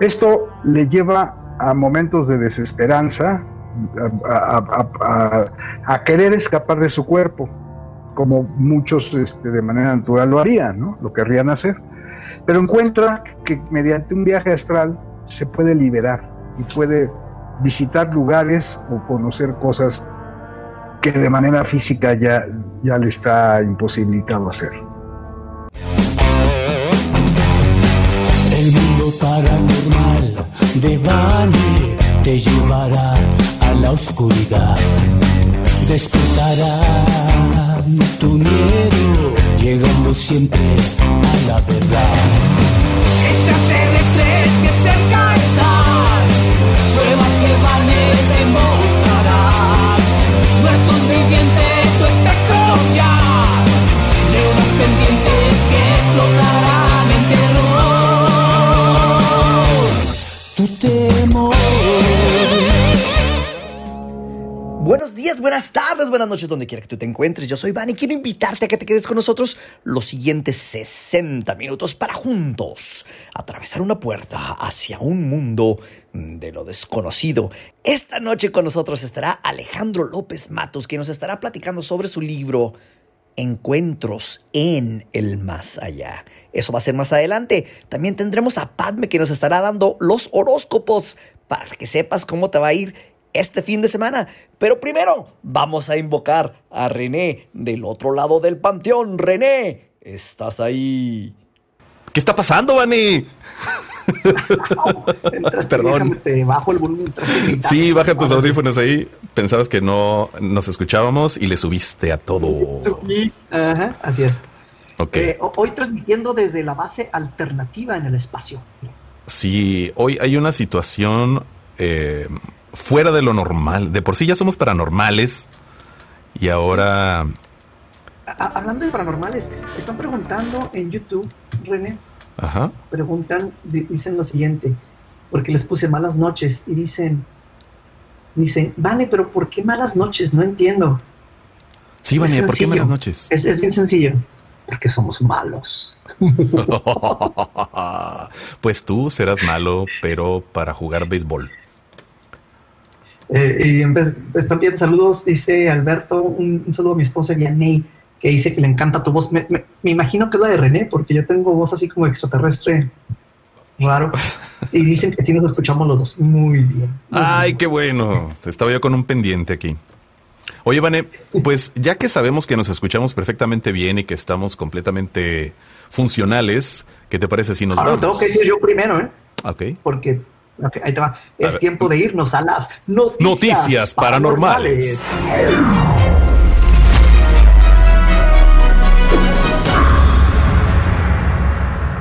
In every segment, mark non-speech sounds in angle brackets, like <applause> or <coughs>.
Esto le lleva a momentos de desesperanza, a, querer escapar de su cuerpo, como muchos este, de manera natural lo harían, ¿no? lo querrían hacer. Pero encuentra que mediante un viaje astral se puede liberar y puede visitar lugares o conocer cosas que de manera física ya, ya le está imposibilitado hacer. Paranormal de Bani te llevará a la oscuridad. Despertará tu miedo, llegando siempre a la verdad. Extraterrestres que cerca están, pruebas que van a demostrar. Muertos vivientes o espectros ya, leones pendientes que explotarán Buenos días, buenas tardes, buenas noches, donde quiera que tú te encuentres. Yo soy Van y quiero invitarte a que te quedes con nosotros los siguientes 60 minutos para juntos atravesar una puerta hacia un mundo de lo desconocido. Esta noche con nosotros estará Alejandro López Matos, quien nos estará platicando sobre su libro Encuentros en el más allá. Eso va a ser más adelante. También tendremos a Padme que nos estará dando los horóscopos para que sepas cómo te va a ir este fin de semana. Pero primero vamos a invocar a René del otro lado del panteón. René, ¿estás ahí? ¿Qué está pasando, Vani? Perdón. bajo el volumen. Sí, baja tus audífonos ahí. Pensabas que no nos escuchábamos y le subiste a todo. Ajá, así es. Ok. Eh, hoy transmitiendo desde la base alternativa en el espacio. Sí, hoy hay una situación eh, fuera de lo normal. De por sí ya somos paranormales y ahora... Hablando de paranormales, están preguntando en YouTube, René. Ajá. Preguntan, dicen lo siguiente, porque les puse malas noches y dicen, dicen, vale, pero ¿por qué malas noches? No entiendo. Sí, Vane, ¿por qué malas noches? Es, es bien sencillo. Porque somos malos. <laughs> pues tú serás malo, pero para jugar béisbol. Eh, y pues, también saludos, dice Alberto, un, saludo a mi esposa Vianney, que dice que le encanta tu voz. Me, imagino que es la de René, porque yo tengo voz así como extraterrestre raro. Y dicen que sí nos escuchamos los dos muy bien. Ay, qué bueno. Estaba yo con un pendiente aquí. Oye, Vané, pues ya que sabemos que nos escuchamos perfectamente bien y que estamos completamente funcionales, ¿qué te parece si nos Ahora vamos? tengo que decir yo primero, ¿eh? Ok. Porque ahí te va. Es tiempo de irnos a las noticias, noticias paranormales.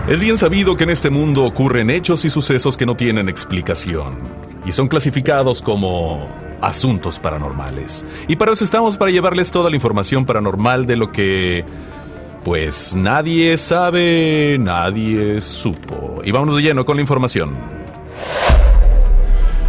Es bien sabido que en este mundo ocurren hechos y sucesos que no tienen explicación y son clasificados como asuntos paranormales. Y para eso estamos para llevarles toda la información paranormal de lo que pues nadie sabe, nadie supo. Y vámonos de lleno con la información.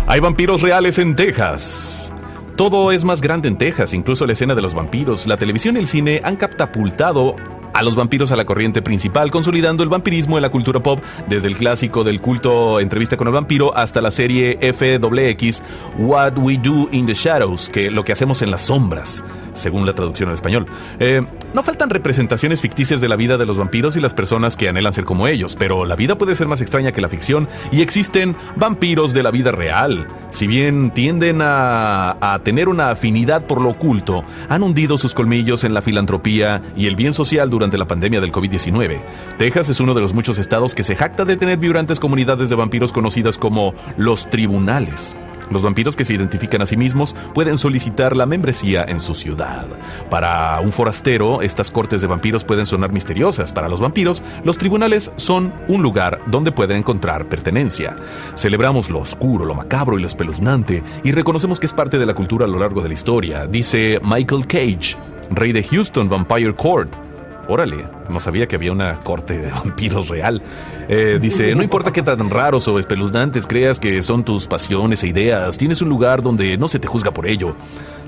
Hay vampiros reales en Texas. Todo es más grande en Texas, incluso la escena de los vampiros. La televisión y el cine han catapultado a los vampiros a la corriente principal, consolidando el vampirismo en la cultura pop, desde el clásico del culto Entrevista con el vampiro hasta la serie FWX What We Do in the Shadows, que lo que hacemos en las sombras, según la traducción al español. Eh, no faltan representaciones ficticias de la vida de los vampiros y las personas que anhelan ser como ellos, pero la vida puede ser más extraña que la ficción y existen vampiros de la vida real. Si bien tienden a, a tener una afinidad por lo oculto, han hundido sus colmillos en la filantropía y el bien social durante la pandemia del COVID-19. Texas es uno de los muchos estados que se jacta de tener vibrantes comunidades de vampiros conocidas como los tribunales. Los vampiros que se identifican a sí mismos pueden solicitar la membresía en su ciudad. Para un forastero, estas cortes de vampiros pueden sonar misteriosas. Para los vampiros, los tribunales son un lugar donde pueden encontrar pertenencia. Celebramos lo oscuro, lo macabro y lo espeluznante y reconocemos que es parte de la cultura a lo largo de la historia, dice Michael Cage, rey de Houston Vampire Court. Órale, no sabía que había una corte de vampiros real. Eh, dice, no importa qué tan raros o espeluznantes creas que son tus pasiones e ideas, tienes un lugar donde no se te juzga por ello.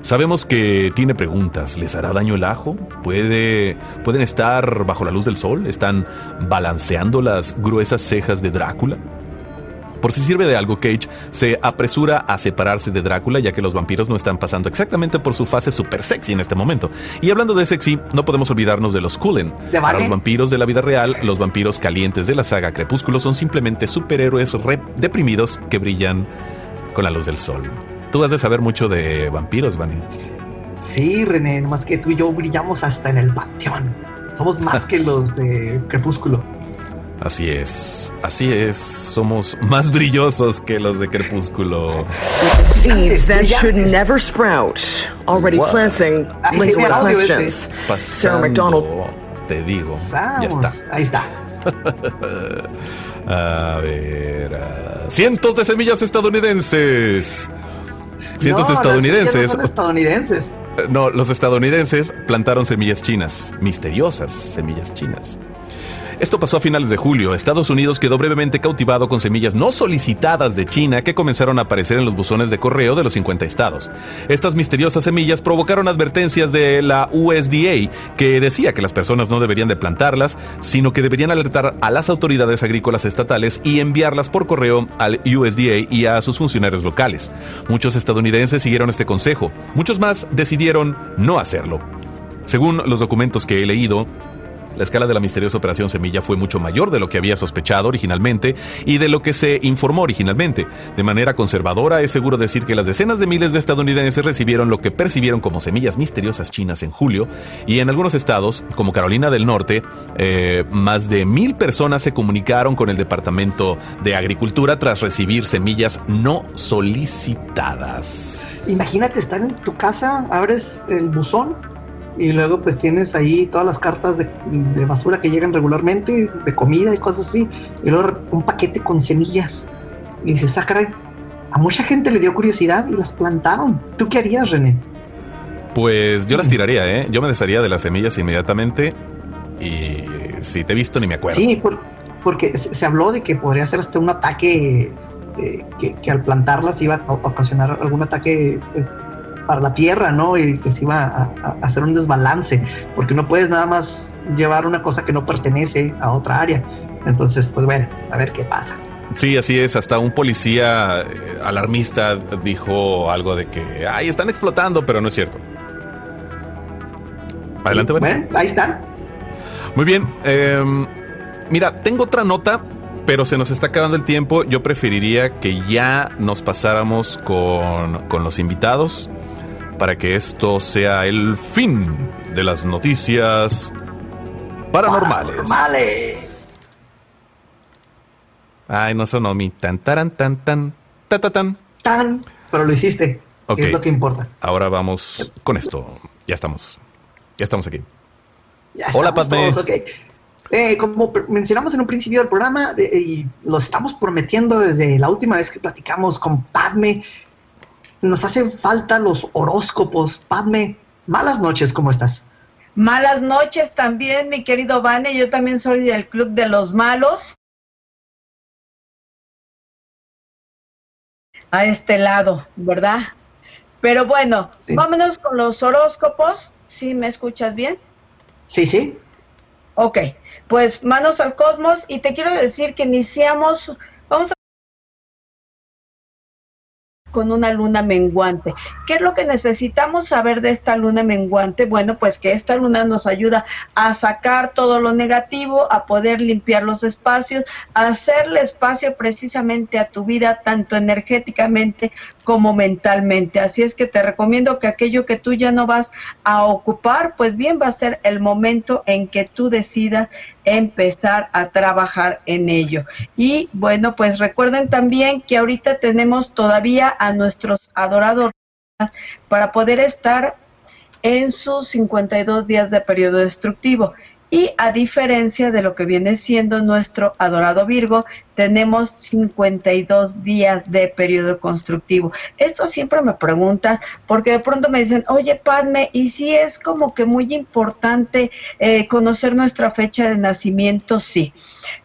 Sabemos que tiene preguntas. ¿Les hará daño el ajo? ¿Puede, ¿Pueden estar bajo la luz del sol? ¿Están balanceando las gruesas cejas de Drácula? Por si sirve de algo, Cage se apresura a separarse de Drácula ya que los vampiros no están pasando exactamente por su fase super sexy en este momento. Y hablando de sexy, no podemos olvidarnos de los Cullen. ¿De Para los vampiros de la vida real, los vampiros calientes de la saga Crepúsculo son simplemente superhéroes re- deprimidos que brillan con la luz del sol. Tú has de saber mucho de vampiros, Vani. Sí, René, más que tú y yo brillamos hasta en el panteón. Somos más <laughs> que los de Crepúsculo. Así es, así es. Somos más brillosos que los de Crepúsculo. Seeds that should never sprout. Already What? planting liquid audio questions. Sarah McDonald. te digo. Ya está. ahí está. <laughs> A ver. ah, cientos de semillas estadounidenses. Cientos No, estadounidenses. no son estadounidenses. Eh, No, los estadounidenses plantaron semillas chinas, misteriosas semillas chinas. Esto pasó a finales de julio. Estados Unidos quedó brevemente cautivado con semillas no solicitadas de China que comenzaron a aparecer en los buzones de correo de los 50 estados. Estas misteriosas semillas provocaron advertencias de la USDA que decía que las personas no deberían de plantarlas, sino que deberían alertar a las autoridades agrícolas estatales y enviarlas por correo al USDA y a sus funcionarios locales. Muchos estadounidenses siguieron este consejo, muchos más decidieron no hacerlo. Según los documentos que he leído, la escala de la misteriosa operación Semilla fue mucho mayor de lo que había sospechado originalmente y de lo que se informó originalmente. De manera conservadora, es seguro decir que las decenas de miles de estadounidenses recibieron lo que percibieron como semillas misteriosas chinas en julio y en algunos estados, como Carolina del Norte, eh, más de mil personas se comunicaron con el Departamento de Agricultura tras recibir semillas no solicitadas. Imagínate estar en tu casa, abres el buzón y luego pues tienes ahí todas las cartas de, de basura que llegan regularmente, de comida y cosas así, y luego un paquete con semillas. Y dices, ah, caray, a mucha gente le dio curiosidad y las plantaron. ¿Tú qué harías, René? Pues yo las tiraría, ¿eh? Yo me desharía de las semillas inmediatamente y si te he visto ni me acuerdo. Sí, por- porque se, habló de que podría ser hasta un ataque, eh, que, que al plantarlas iba a ocasionar algún ataque pues, para la tierra, ¿no? Y que se iba a, hacer un desbalance, porque no puedes nada más llevar una cosa que no pertenece a otra área. Entonces, pues bueno, a ver qué pasa. Sí, así es. Hasta un policía eh, alarmista dijo algo de que, ay, están explotando, pero no es cierto. Adelante, bueno. Bueno, ahí está. Muy bien. em, mira, tengo otra nota, pero se nos está acabando el tiempo. Yo preferiría que ya nos pasáramos con, con los invitados para que esto sea el fin de las noticias paranormales. Normales. Ay, no sonó mi tan taran tan tan ta ta tan. Tan, pero lo hiciste. Ok. Que es lo que importa. Ahora vamos con esto. Ya estamos. Ya estamos aquí. Ya Hola, estamos Padme. todos, ok. Eh, como mencionamos en un principio del programa, de- y lo estamos prometiendo desde la última vez que platicamos con Padme, nos hacen falta los horóscopos. Padme, malas noches, ¿cómo estás? Malas noches también, mi querido Vane. Yo también soy del Club de los Malos. A este lado, ¿verdad? Pero bueno, Sí. vámonos con los horóscopos. ¿Sí me escuchas bien? Sí, sí. Ok, pues manos al cosmos y te quiero decir que iniciamos, con una luna menguante. ¿Qué es lo que necesitamos saber de esta luna menguante? Bueno, pues que esta luna nos ayuda a sacar todo lo negativo, a poder limpiar los espacios, a hacerle espacio precisamente a tu vida, tanto energéticamente como mentalmente. Así es que te recomiendo que aquello que tú ya no vas a ocupar, pues bien va a ser el momento en que tú decidas empezar a trabajar en ello. Y bueno, pues recuerden también que ahorita tenemos todavía a nuestros adoradores para poder estar en sus 52 días de periodo destructivo. Y a diferencia de lo que viene siendo nuestro adorado Virgo, tenemos 52 días de periodo constructivo. Esto siempre me preguntan, porque de pronto me dicen, oye Padme, ¿y si es como que muy importante eh, conocer nuestra fecha de nacimiento? Sí.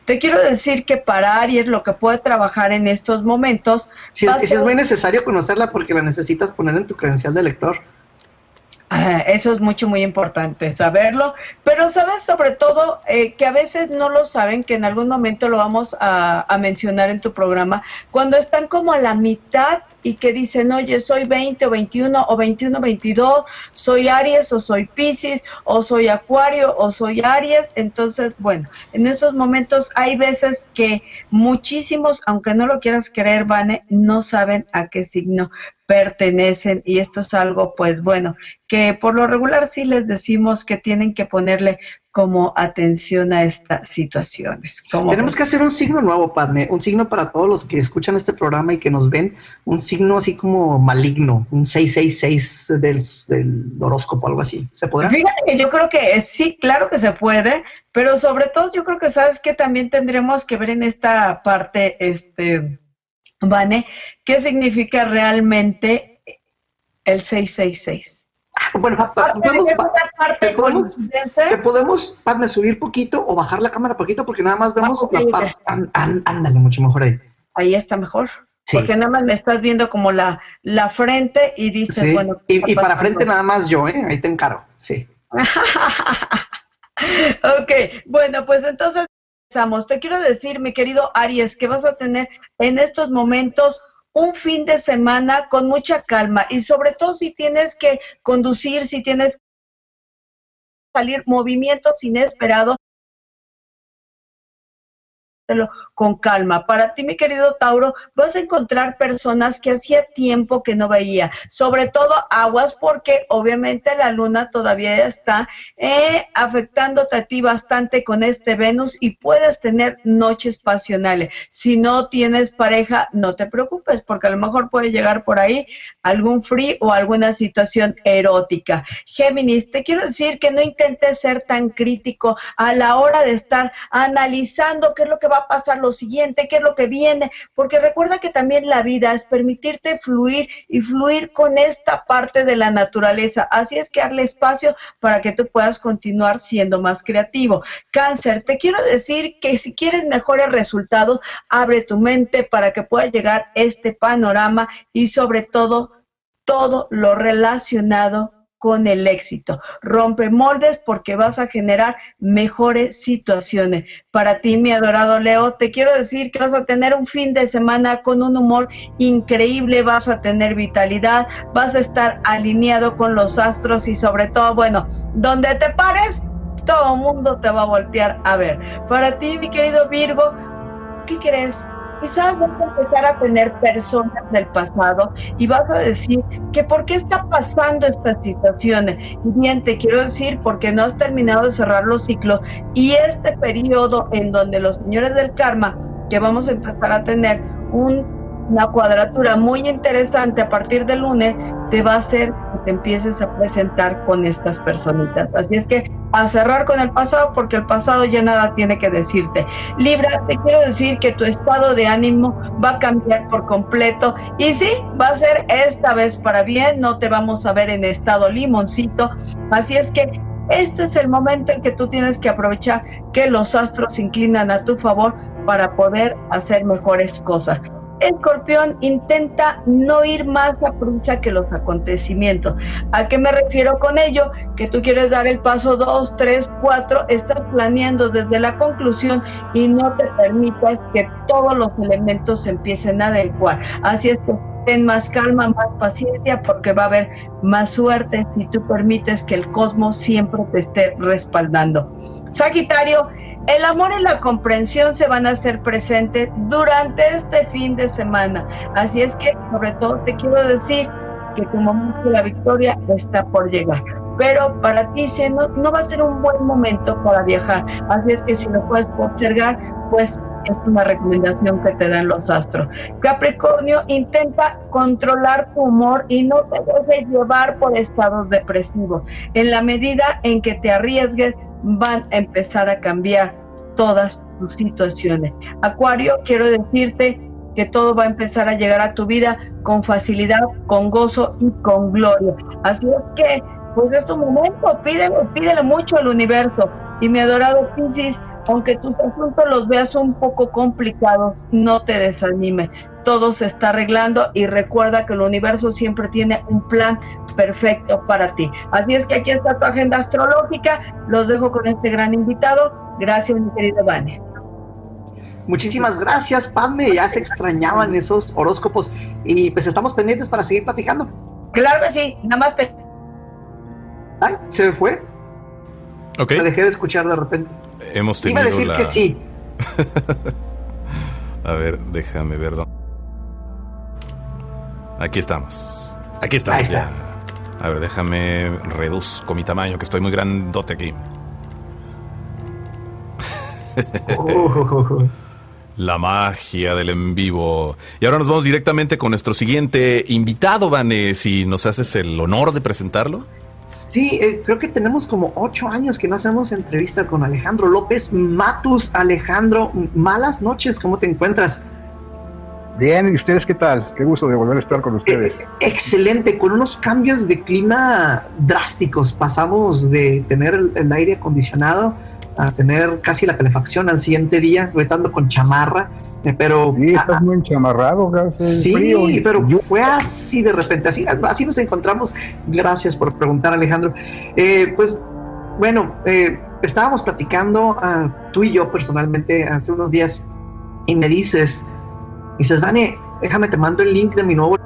Te quiero decir que para Aries lo que puede trabajar en estos momentos Si es, si es muy necesario conocerla porque la necesitas poner en tu credencial de lector. <laughs> Eso es mucho, muy importante saberlo, pero sabes sobre todo eh, que a veces no lo saben, que en algún momento lo vamos a, a mencionar en tu programa, cuando están como a la mitad y que dicen, oye, soy 20 o 21 o 21, 22, soy Aries o soy Pisces o soy Acuario o soy Aries. Entonces, bueno, en esos momentos hay veces que muchísimos, aunque no lo quieras creer, Vane, no saben a qué signo pertenecen y esto es algo, pues bueno, que por lo regular sí les decimos que tienen que ponerle como atención a estas situaciones. Como Tenemos que hacer un signo nuevo, Padme, un signo para todos los que escuchan este programa y que nos ven, un signo así como maligno, un 666 del, del horóscopo, algo así. ¿Se podrá? Fíjate que yo creo que sí, claro que se puede, pero sobre todo yo creo que sabes que también tendremos que ver en esta parte, este, Vane, qué significa realmente el 666. Bueno, pa- pa- Aparte de podemos, parte te podemos, te podemos, Padme, subir poquito o bajar la cámara poquito porque nada más vemos Ah, la parte. ándale, mucho mejor ahí. ahí está mejor. Sí. Porque nada más me estás viendo como la, la frente y dices, Sí. bueno. ¿qué y, y para frente nada más yo, ¿eh? Ahí te encaro. Sí. <laughs> ok, bueno, pues entonces. Te quiero decir, mi querido Aries, que vas a tener en estos momentos un fin de semana con mucha calma y sobre todo si tienes que conducir, si tienes que salir movimientos inesperados, con calma. Para ti, mi querido Tauro, vas a encontrar personas que hacía tiempo que no veía, sobre todo aguas porque obviamente la luna todavía está eh, afectándote a ti bastante con este Venus y puedes tener noches pasionales. Si no tienes pareja, no te preocupes porque a lo mejor puede llegar por ahí algún free o alguna situación erótica. Géminis, te quiero decir que no intentes ser tan crítico a la hora de estar analizando qué es lo que va a pasar lo siguiente, qué es lo que viene, porque recuerda que también la vida es permitirte fluir y fluir con esta parte de la naturaleza. Así es que darle espacio para que tú puedas continuar siendo más creativo. Cáncer, te quiero decir que si quieres mejores resultados, abre tu mente para que pueda llegar este panorama y sobre todo todo lo relacionado con el éxito. Rompe moldes porque vas a generar mejores situaciones. Para ti, mi adorado Leo, te quiero decir que vas a tener un fin de semana con un humor increíble, vas a tener vitalidad, vas a estar alineado con los astros y sobre todo, bueno, donde te pares, todo el mundo te va a voltear a ver. Para ti, mi querido Virgo, ¿qué crees? Quizás vas a empezar a tener personas del pasado y vas a decir que por qué está pasando estas situaciones. Y bien, te quiero decir porque no has terminado de cerrar los ciclos y este periodo en donde los señores del karma, que vamos a empezar a tener un- una cuadratura muy interesante a partir del lunes, te va a hacer que te empieces a presentar con estas personitas. Así es que a cerrar con el pasado porque el pasado ya nada tiene que decirte. Libra, te quiero decir que tu estado de ánimo va a cambiar por completo y sí, va a ser esta vez para bien, no te vamos a ver en estado limoncito. Así es que esto es el momento en que tú tienes que aprovechar que los astros se inclinan a tu favor para poder hacer mejores cosas. Escorpión intenta no ir más a prisa que los acontecimientos. ¿A qué me refiero con ello? Que tú quieres dar el paso 2, 3, 4, estás planeando desde la conclusión y no te permitas que todos los elementos se empiecen a adecuar. Así es que ten más calma, más paciencia, porque va a haber más suerte si tú permites que el cosmos siempre te esté respaldando. Sagitario, el amor y la comprensión se van a hacer presentes durante este fin de semana. Así es que, sobre todo, te quiero decir que tu momento de la victoria está por llegar. Pero para ti si no, va a ser un buen momento para viajar. Así es que si lo puedes postergar, pues es una recomendación que te dan los astros. Capricornio, intenta controlar tu humor y no te dejes llevar por estados depresivos. En la medida en que te arriesgues, van a empezar a cambiar todas tus situaciones. Acuario, quiero decirte que todo va a empezar a llegar a tu vida con facilidad, con gozo y con gloria. Así es que, pues es tu momento, pídele, pídele mucho al universo. Y mi adorado Piscis, aunque tus asuntos los veas un poco complicados, no te desanimes. Todo se está arreglando y recuerda que el universo siempre tiene un plan perfecto para ti. Así es que aquí está tu agenda astrológica. Los dejo con este gran invitado. Gracias, mi querido Vane. Muchísimas gracias, Padme. Ya se extrañaban esos horóscopos y pues estamos pendientes para seguir platicando. Claro que sí, nada más te. Ay, se me fue. Ok. Me dejé de escuchar de repente. Hemos Iba a decir la... que sí. <laughs> A ver, déjame ver. Aquí estamos. Aquí estamos Ahí está. ya. A ver, déjame reduzco mi tamaño, que estoy muy grandote aquí. <laughs> La magia del en vivo. Y ahora nos vamos directamente con nuestro siguiente invitado, Vane. Si nos haces el honor de presentarlo. Sí, eh, creo que tenemos como ocho años que no hacemos entrevista con Alejandro López Matus. Alejandro, malas noches, ¿cómo te encuentras? Bien, ¿y ustedes qué tal? Qué gusto de volver a estar con ustedes. <laughs> excelente, con unos cambios de clima drásticos. Pasamos de tener el, aire acondicionado a tener casi la calefacción al siguiente día, retando con chamarra, eh, pero Sí, ah, estás muy enchamarrado, eh, Sí, frío y- pero yo- fue así de repente, así, así nos encontramos. Gracias por preguntar, Alejandro. Eh, pues, bueno, eh, estábamos platicando ah, tú y yo personalmente hace unos días y me dices, dices, Vane, déjame te mando el link de mi nuevo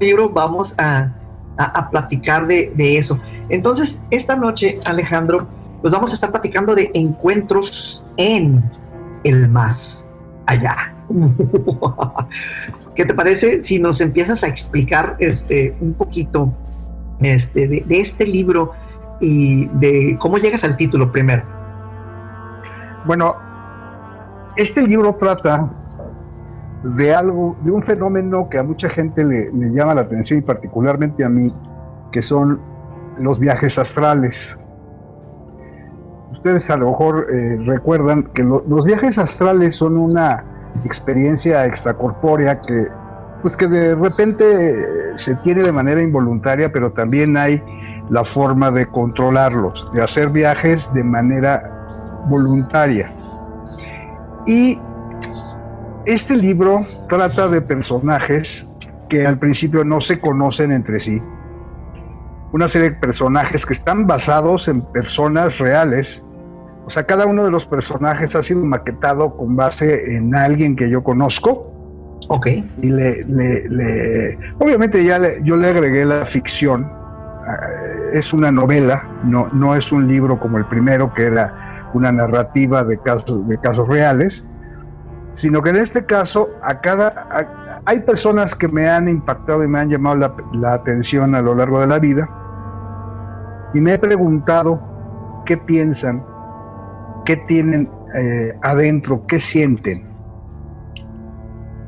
libro, vamos a, a- platicar de, de eso. Entonces, esta noche, Alejandro, pues vamos a estar platicando de encuentros en el más allá. <laughs> ¿Qué te parece si nos empiezas a explicar este un poquito este, de este libro y de cómo llegas al título primero? Bueno, este libro trata de algo, de un fenómeno que a mucha gente le, llama la atención y particularmente a mí, que son los viajes astrales. Ustedes a lo mejor eh, recuerdan que lo- los viajes astrales son una experiencia extracorpórea que, pues que de repente eh, se tiene de manera involuntaria, pero también hay la forma de controlarlos, de hacer viajes de manera voluntaria. Y este libro trata de personajes que al principio no se conocen entre sí. Una serie de personajes que están basados en personas reales. O sea, cada uno de los personajes ha sido maquetado con base en alguien que yo conozco. Ok. Y le, le- le- obviamente ya le- yo le agregué la ficción. Ah, Es una novela, no, no es un libro como el primero que era una narrativa de casos, de casos reales, sino que en este caso a cada hay personas que me han impactado y me han llamado la, la atención a lo largo de la vida y me he preguntado qué piensan, qué tienen eh, adentro, qué sienten.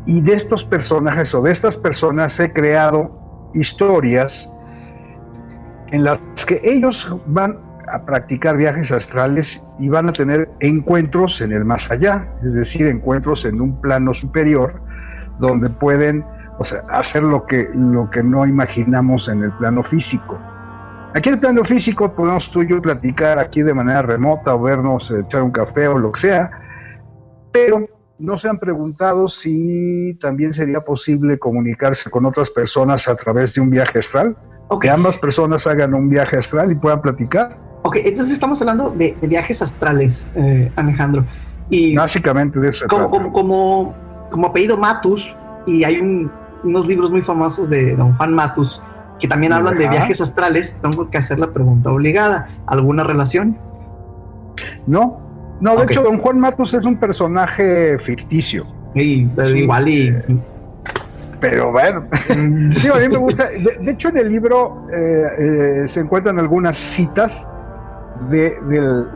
Y de estos personajes o de estas personas he creado historias en las que ellos van a practicar viajes astrales y van a tener encuentros en el más allá, es decir, encuentros en un plano superior donde pueden o sea, hacer lo que, lo que no imaginamos en el plano físico. Aquí en el plano físico podemos tú y yo platicar aquí de manera remota o vernos, eh, echar un café o lo que sea, pero no se han preguntado si también sería posible comunicarse con otras personas a través de un viaje astral, que ambas personas hagan un viaje astral y puedan platicar. Ok, entonces estamos hablando de, de viajes astrales, eh, Alejandro. Y Básicamente de eso como, como, como, como apellido Matus, y hay un- unos libros muy famosos de don Juan Matus que también hablan de viajes astrales, tengo que hacer la pregunta obligada. ¿Alguna relación? No, no, de hecho, don Juan Matos es un personaje ficticio. Y, pero Sí. igual y... Pero bueno, <laughs> sí, a mí me gusta. De, de hecho, en el libro eh, eh, se encuentran algunas citas de,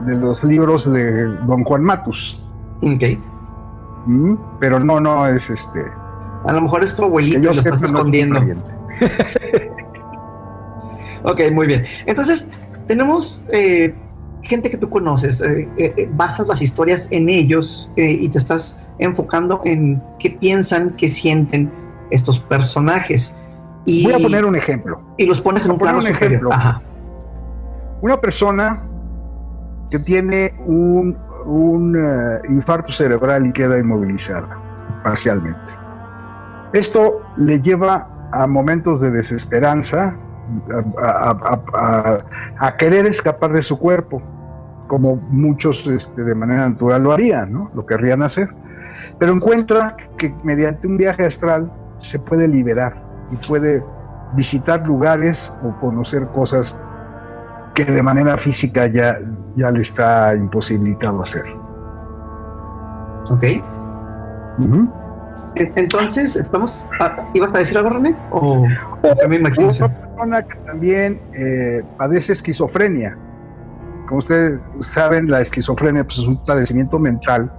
los libros de don Juan Matus. Ok. ¿Mm? Pero no, no es este. A lo mejor es tu abuelito y lo estás escondiendo. Ok, muy bien. Entonces, tenemos eh, gente que tú conoces, eh, eh, basas las historias en ellos y te estás enfocando en qué piensan, qué sienten estos personajes. Y, Voy a poner un ejemplo. y los pones en un plano un superior. ejemplo. Ajá. Una persona que tiene un, un eh, infarto cerebral y queda inmovilizada parcialmente. Esto le lleva a momentos de desesperanza, a, querer escapar de su cuerpo, como muchos este, de manera natural lo harían, ¿no? lo querrían hacer, pero encuentra que mediante un viaje astral se puede liberar y puede visitar lugares o conocer cosas que de manera física ya, ya le está imposibilitado hacer. Ok. Entonces, estamos. Ah, ¿Ibas a decir algo, René? ¿O, o me imagino? Una persona que también eh, padece esquizofrenia. Como ustedes saben, la esquizofrenia pues, es un padecimiento mental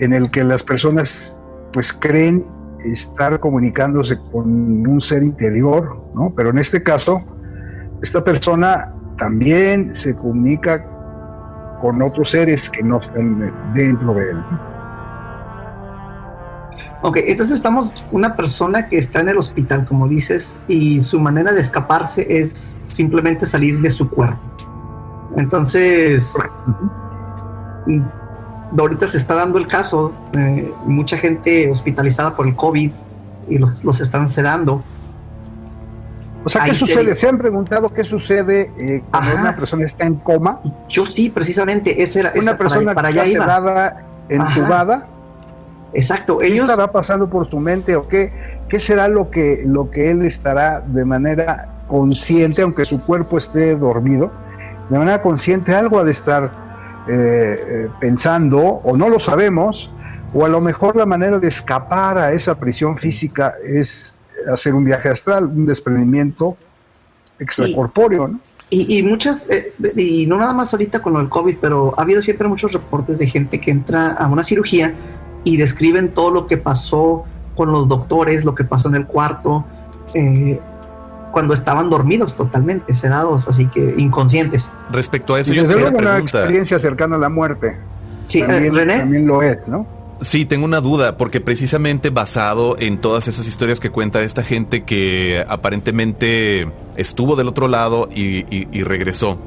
en el que las personas pues creen estar comunicándose con un ser interior, ¿no? Pero en este caso, esta persona también se comunica con otros seres que no están dentro de él. Ok, entonces estamos una persona que está en el hospital, como dices, y su manera de escaparse es simplemente salir de su cuerpo. Entonces, ahorita se está dando el caso, eh, mucha gente hospitalizada por el COVID y los, están sedando. O sea, ¿qué sucede? ¿Se han preguntado qué sucede eh, cuando una persona está en coma? Yo sí, precisamente, esa era una persona para, que está sedada, entubada. Exacto, ellos... ¿Qué estará pasando por su mente o qué, qué será lo que, lo que él estará de manera consciente, aunque su cuerpo esté dormido, de manera consciente algo ha de estar eh, eh, pensando, o no lo sabemos, o a lo mejor la manera de escapar a esa prisión física es hacer un viaje astral, un desprendimiento extracorpóreo, ¿no? Y, muchas, eh, y no nada más ahorita con el COVID, pero ha habido siempre muchos reportes de gente que entra a una cirugía y describen todo lo que pasó con los doctores, lo que pasó en el cuarto, eh, cuando estaban dormidos totalmente, sedados, así que inconscientes. Respecto a eso, yo tengo una experiencia cercana a la muerte. Sí, eh, René. También lo es, ¿no? Sí, tengo una duda, porque precisamente basado en todas esas historias que cuenta esta gente que aparentemente estuvo del otro lado y regresó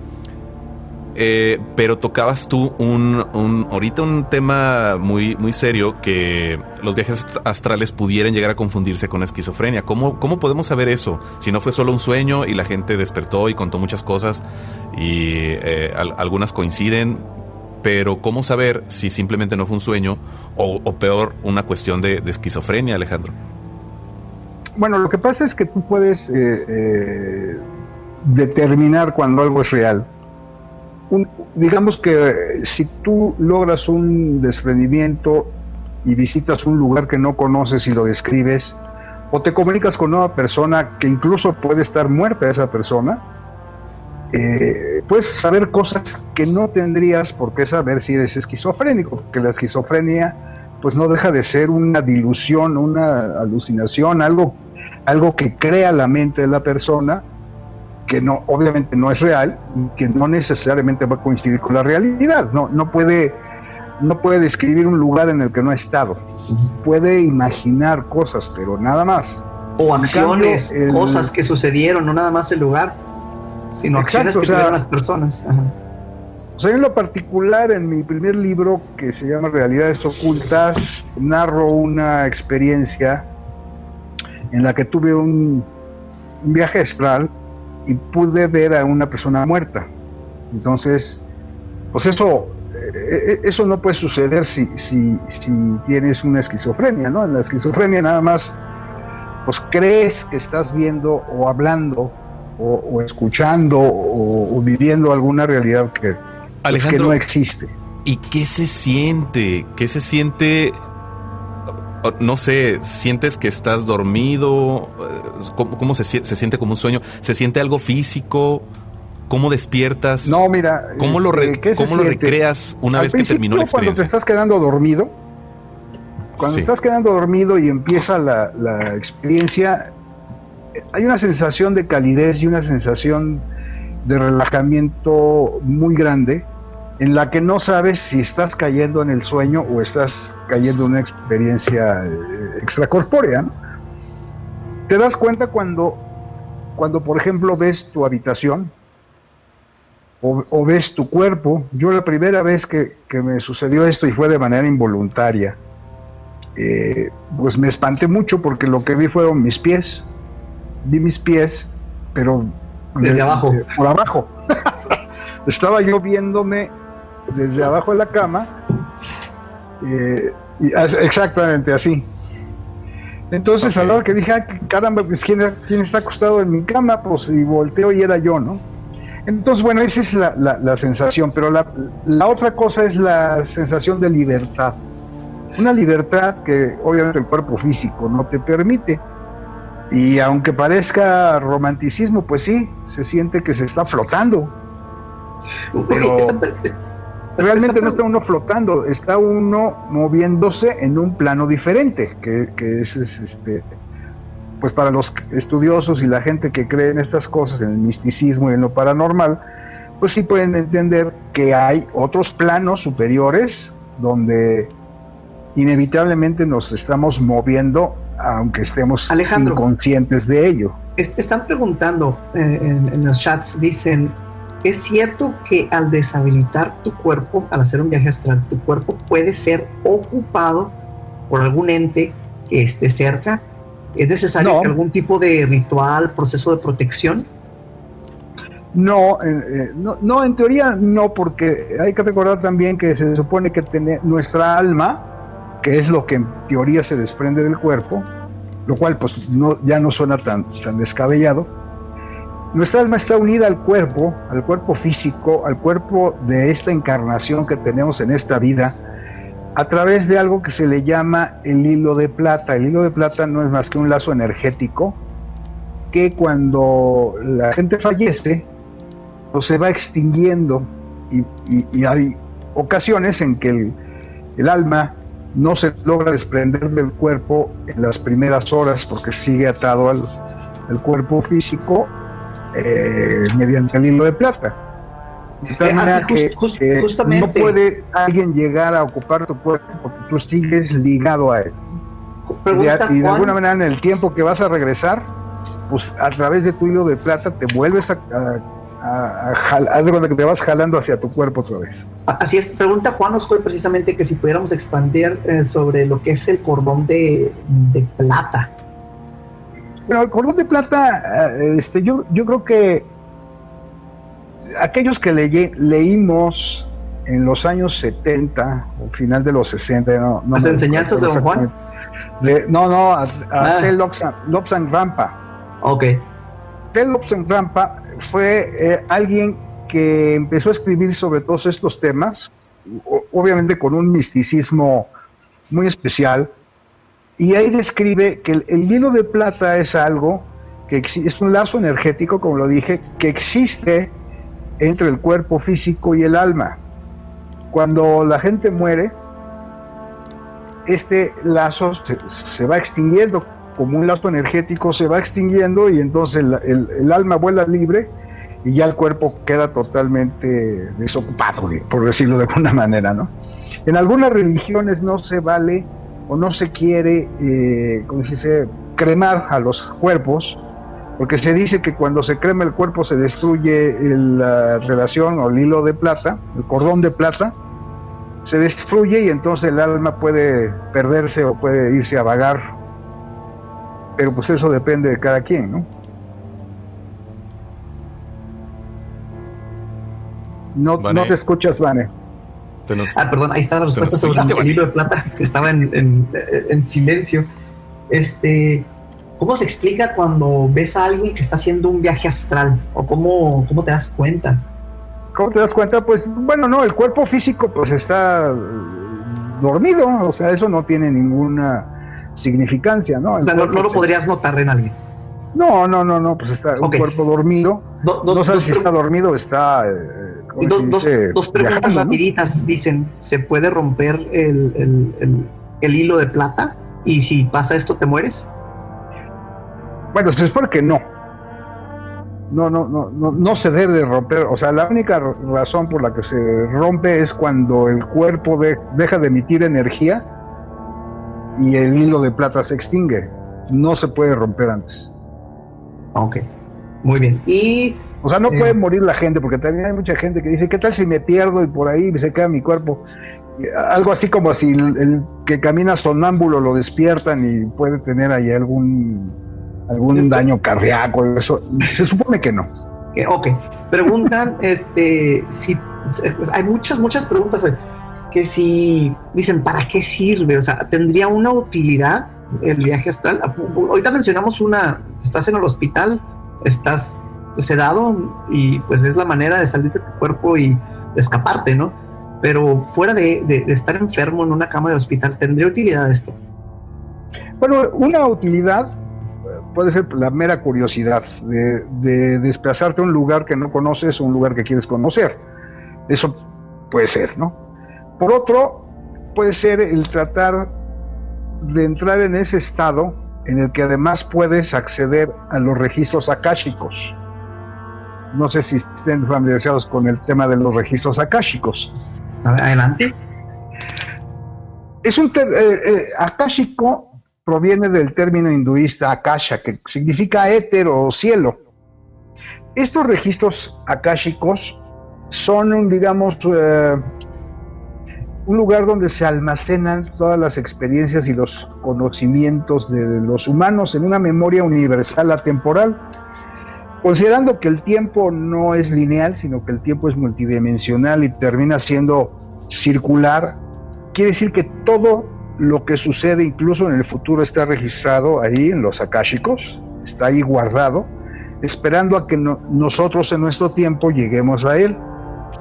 eh, pero tocabas tú un, ahorita un tema muy, muy serio que los viajes astrales pudieran llegar a confundirse con esquizofrenia. ¿Cómo, ¿Cómo podemos saber eso? Si no fue solo un sueño y la gente despertó y contó muchas cosas y eh, algunas coinciden, pero ¿cómo saber si simplemente no fue un sueño o, peor, una cuestión de, esquizofrenia, Alejandro? Bueno, lo que pasa es que tú puedes eh, determinar cuando algo es real digamos que si tú logras un desprendimiento y visitas un lugar que no conoces y lo describes, o te comunicas con una persona que incluso puede estar muerta esa persona, eh, puedes saber cosas que no tendrías por qué saber si eres esquizofrénico, porque la esquizofrenia pues no deja de ser una dilución, una alucinación, algo, algo que crea la mente de la persona que no, obviamente no es real y que no necesariamente va a coincidir con la realidad. No, no puede, no puede describir un lugar en el que no ha estado. Puede imaginar cosas, pero nada más. O acciones, cosas que sucedieron, no nada más el lugar, sino acciones que tuvieron las personas. O sea, en lo particular, en mi primer libro, que se llama Realidades Ocultas, narro una experiencia en la que tuve un, un viaje astral y pude ver a una persona muerta. Entonces, pues eso, eh, eh, eso no puede suceder si, si, si tienes una esquizofrenia, ¿no? En la esquizofrenia nada más, pues crees que estás viendo o hablando o, escuchando o, viviendo alguna realidad que, pues, que no existe. ¿Y qué se siente? ¿Qué se siente no sé, sientes que estás dormido, ¿cómo, se, siente como un sueño? ¿Se siente algo físico? ¿Cómo despiertas? No, mira. ¿Cómo, lo, este, ¿cómo lo recreas una vez que terminó la experiencia? Cuando te estás quedando dormido, cuando estás quedando dormido y empieza la, la experiencia, hay una sensación de calidez y una sensación de relajamiento muy grande en la que no sabes si estás cayendo en el sueño o estás cayendo en una experiencia eh, extracorpórea. Te das cuenta cuando, cuando, por ejemplo, ves tu habitación o, ves tu cuerpo. Yo la primera vez que, me sucedió esto y fue de manera involuntaria, eh, pues me espanté mucho porque lo que vi fueron mis pies. Vi mis pies, pero Desde abajo. por abajo. <laughs> Estaba yo viéndome desde abajo de la cama. eh, y exactamente así. Entonces, a la hora que dije, ah, caramba, pues, ¿quién, quién está acostado en mi cama? Pues y volteo y era yo, ¿no? Entonces, bueno, esa es la, la- la sensación, pero la, la otra cosa es la sensación de libertad. Una libertad que obviamente el cuerpo físico no te permite. Y aunque parezca romanticismo, pues sí, se siente que se está flotando. Pero- Realmente no está uno flotando, está uno moviéndose en un plano diferente, que, que es, es, este, pues para los estudiosos y la gente que cree en estas cosas, en el misticismo y en lo paranormal, pues sí pueden entender que hay otros planos superiores donde inevitablemente nos estamos moviendo, aunque estemos Alejandro. inconscientes de ello. Es- Están preguntando eh, en, en los chats, dicen, ¿es cierto que al deshabilitar tu cuerpo, al hacer un viaje astral, tu cuerpo puede ser ocupado por algún ente que esté cerca? ¿Es necesario No. algún tipo de ritual, proceso de protección? No, eh, eh, no, no, en teoría no, porque hay que recordar también que se supone que tiene nuestra alma, que es lo que en teoría se desprende del cuerpo, lo cual pues no, ya no suena tan, tan descabellado. Nuestra alma está unida al cuerpo, al cuerpo físico, al cuerpo de esta encarnación que tenemos en esta vida, a través de algo que se le llama el hilo de plata. El hilo de plata no es más que un lazo energético que cuando la gente fallece, pues se va extinguiendo y, hay ocasiones en que el alma no se logra desprender del cuerpo en las primeras horas porque sigue atado al, al cuerpo físico eh, mediante el hilo de plata. De tal Eh, manera ah, just- que, just- que no justamente. puede alguien llegar a ocupar tu cuerpo porque tú sigues ligado a él. Y de, y de Juan. alguna manera en el tiempo que vas a regresar, pues a través de tu hilo de plata te vuelves a, a, a- a jal- haz de cuenta que te vas jalando hacia tu cuerpo otra vez. Así es, pregunta Juan Oscoy precisamente que si pudiéramos expandir eh, sobre lo que es el cordón de, de plata. Bueno, el cordón de plata, eh, este, yo, yo creo que aquellos que leye- leímos en los años 70 o final de los 60, no, no ¿Las enseñanzas de Don Juan? De- no, no, a, a Ah. Lobsang Rampa. Ok. Tel Lobsang Rampa fue eh, alguien que empezó a escribir sobre todos estos temas, obviamente con un misticismo muy especial, y ahí describe que el, el hilo de plata es algo que es un lazo energético, como lo dije, que existe entre el cuerpo físico y el alma. Cuando la gente muere, este lazo se va extinguiendo, como un lazo energético se va extinguiendo y entonces el, alma vuela libre y ya el cuerpo queda totalmente desocupado, por decirlo de alguna manera, ¿no? En algunas religiones no se vale o no se quiere, eh, ¿cómo se dice?, cremar a los cuerpos, porque se dice que cuando se crema el cuerpo se destruye la relación o el hilo de plata, el cordón de plata, se destruye y entonces el alma puede perderse o puede irse a vagar. Pero pues eso depende de cada quien, ¿no? No, no te escuchas, Vane. Te nos- Ah, perdón, ahí está la respuesta sobre el hilo de plata que estaba en, en- en silencio. Este, ¿cómo se explica cuando ves a alguien que está haciendo un viaje astral? ¿O cómo, cómo te das cuenta? ¿Cómo te das cuenta? Pues bueno, no, el cuerpo físico pues está dormido, o sea, eso no tiene ninguna significancia, ¿no? O sea, no, lo podrías notar en alguien. No, no, no, no, pues está Ok. un cuerpo dormido. Do- dos, no sabes dos si está dormido o está... eh, ¿cómo dos- preguntas Viajando, ¿no? rapiditas. Dicen, ¿se puede romper el, el- el- el hilo de plata? Y si pasa esto, ¿te mueres? Bueno, se supone que no. No, no, no, no, no se debe de romper. O sea, la única razón por la que se rompe es cuando el cuerpo de- deja de emitir energía y el hilo de plata se extingue. No se puede romper antes. Ok, muy bien. Y O sea, no Eh. puede morir la gente, porque también hay mucha gente que dice, ¿qué tal si me pierdo y por ahí se queda mi cuerpo? algo así como si el, el que camina sonámbulo lo despiertan y puede tener ahí algún algún daño cardíaco, eso se supone que no. Eh, ok, preguntan, <laughs> este, si hay muchas, muchas preguntas eh, que si dicen, ¿para qué sirve? O sea, ¿tendría una utilidad el viaje astral? Ah, ahorita mencionamos una, estás en el hospital, estás sedado y pues es la manera de salir de tu cuerpo y escaparte, ¿no? Pero fuera de, de estar enfermo en una cama de hospital, ¿tendría utilidad esto? Bueno, una utilidad puede ser la mera curiosidad de, desplazarte a un lugar que no conoces o un lugar que quieres conocer. Eso puede ser, ¿no? Por otro, puede ser el tratar de entrar en ese estado en el que además puedes acceder a los registros akáshicos. No sé si estén familiarizados con el tema de los registros akáshicos. Adelante. Es un eh, eh, akáshico proviene del término hinduista akasha, que significa éter o cielo. Estos registros akáshicos son, digamos, eh, un lugar donde se almacenan todas las experiencias y los conocimientos de los humanos en una memoria universal atemporal. Considerando que el tiempo no es lineal, sino que el tiempo es multidimensional y termina siendo circular, quiere decir que todo lo que sucede incluso en el futuro está registrado ahí en los akáshicos, está ahí guardado, esperando a que nosotros en nuestro tiempo lleguemos a él.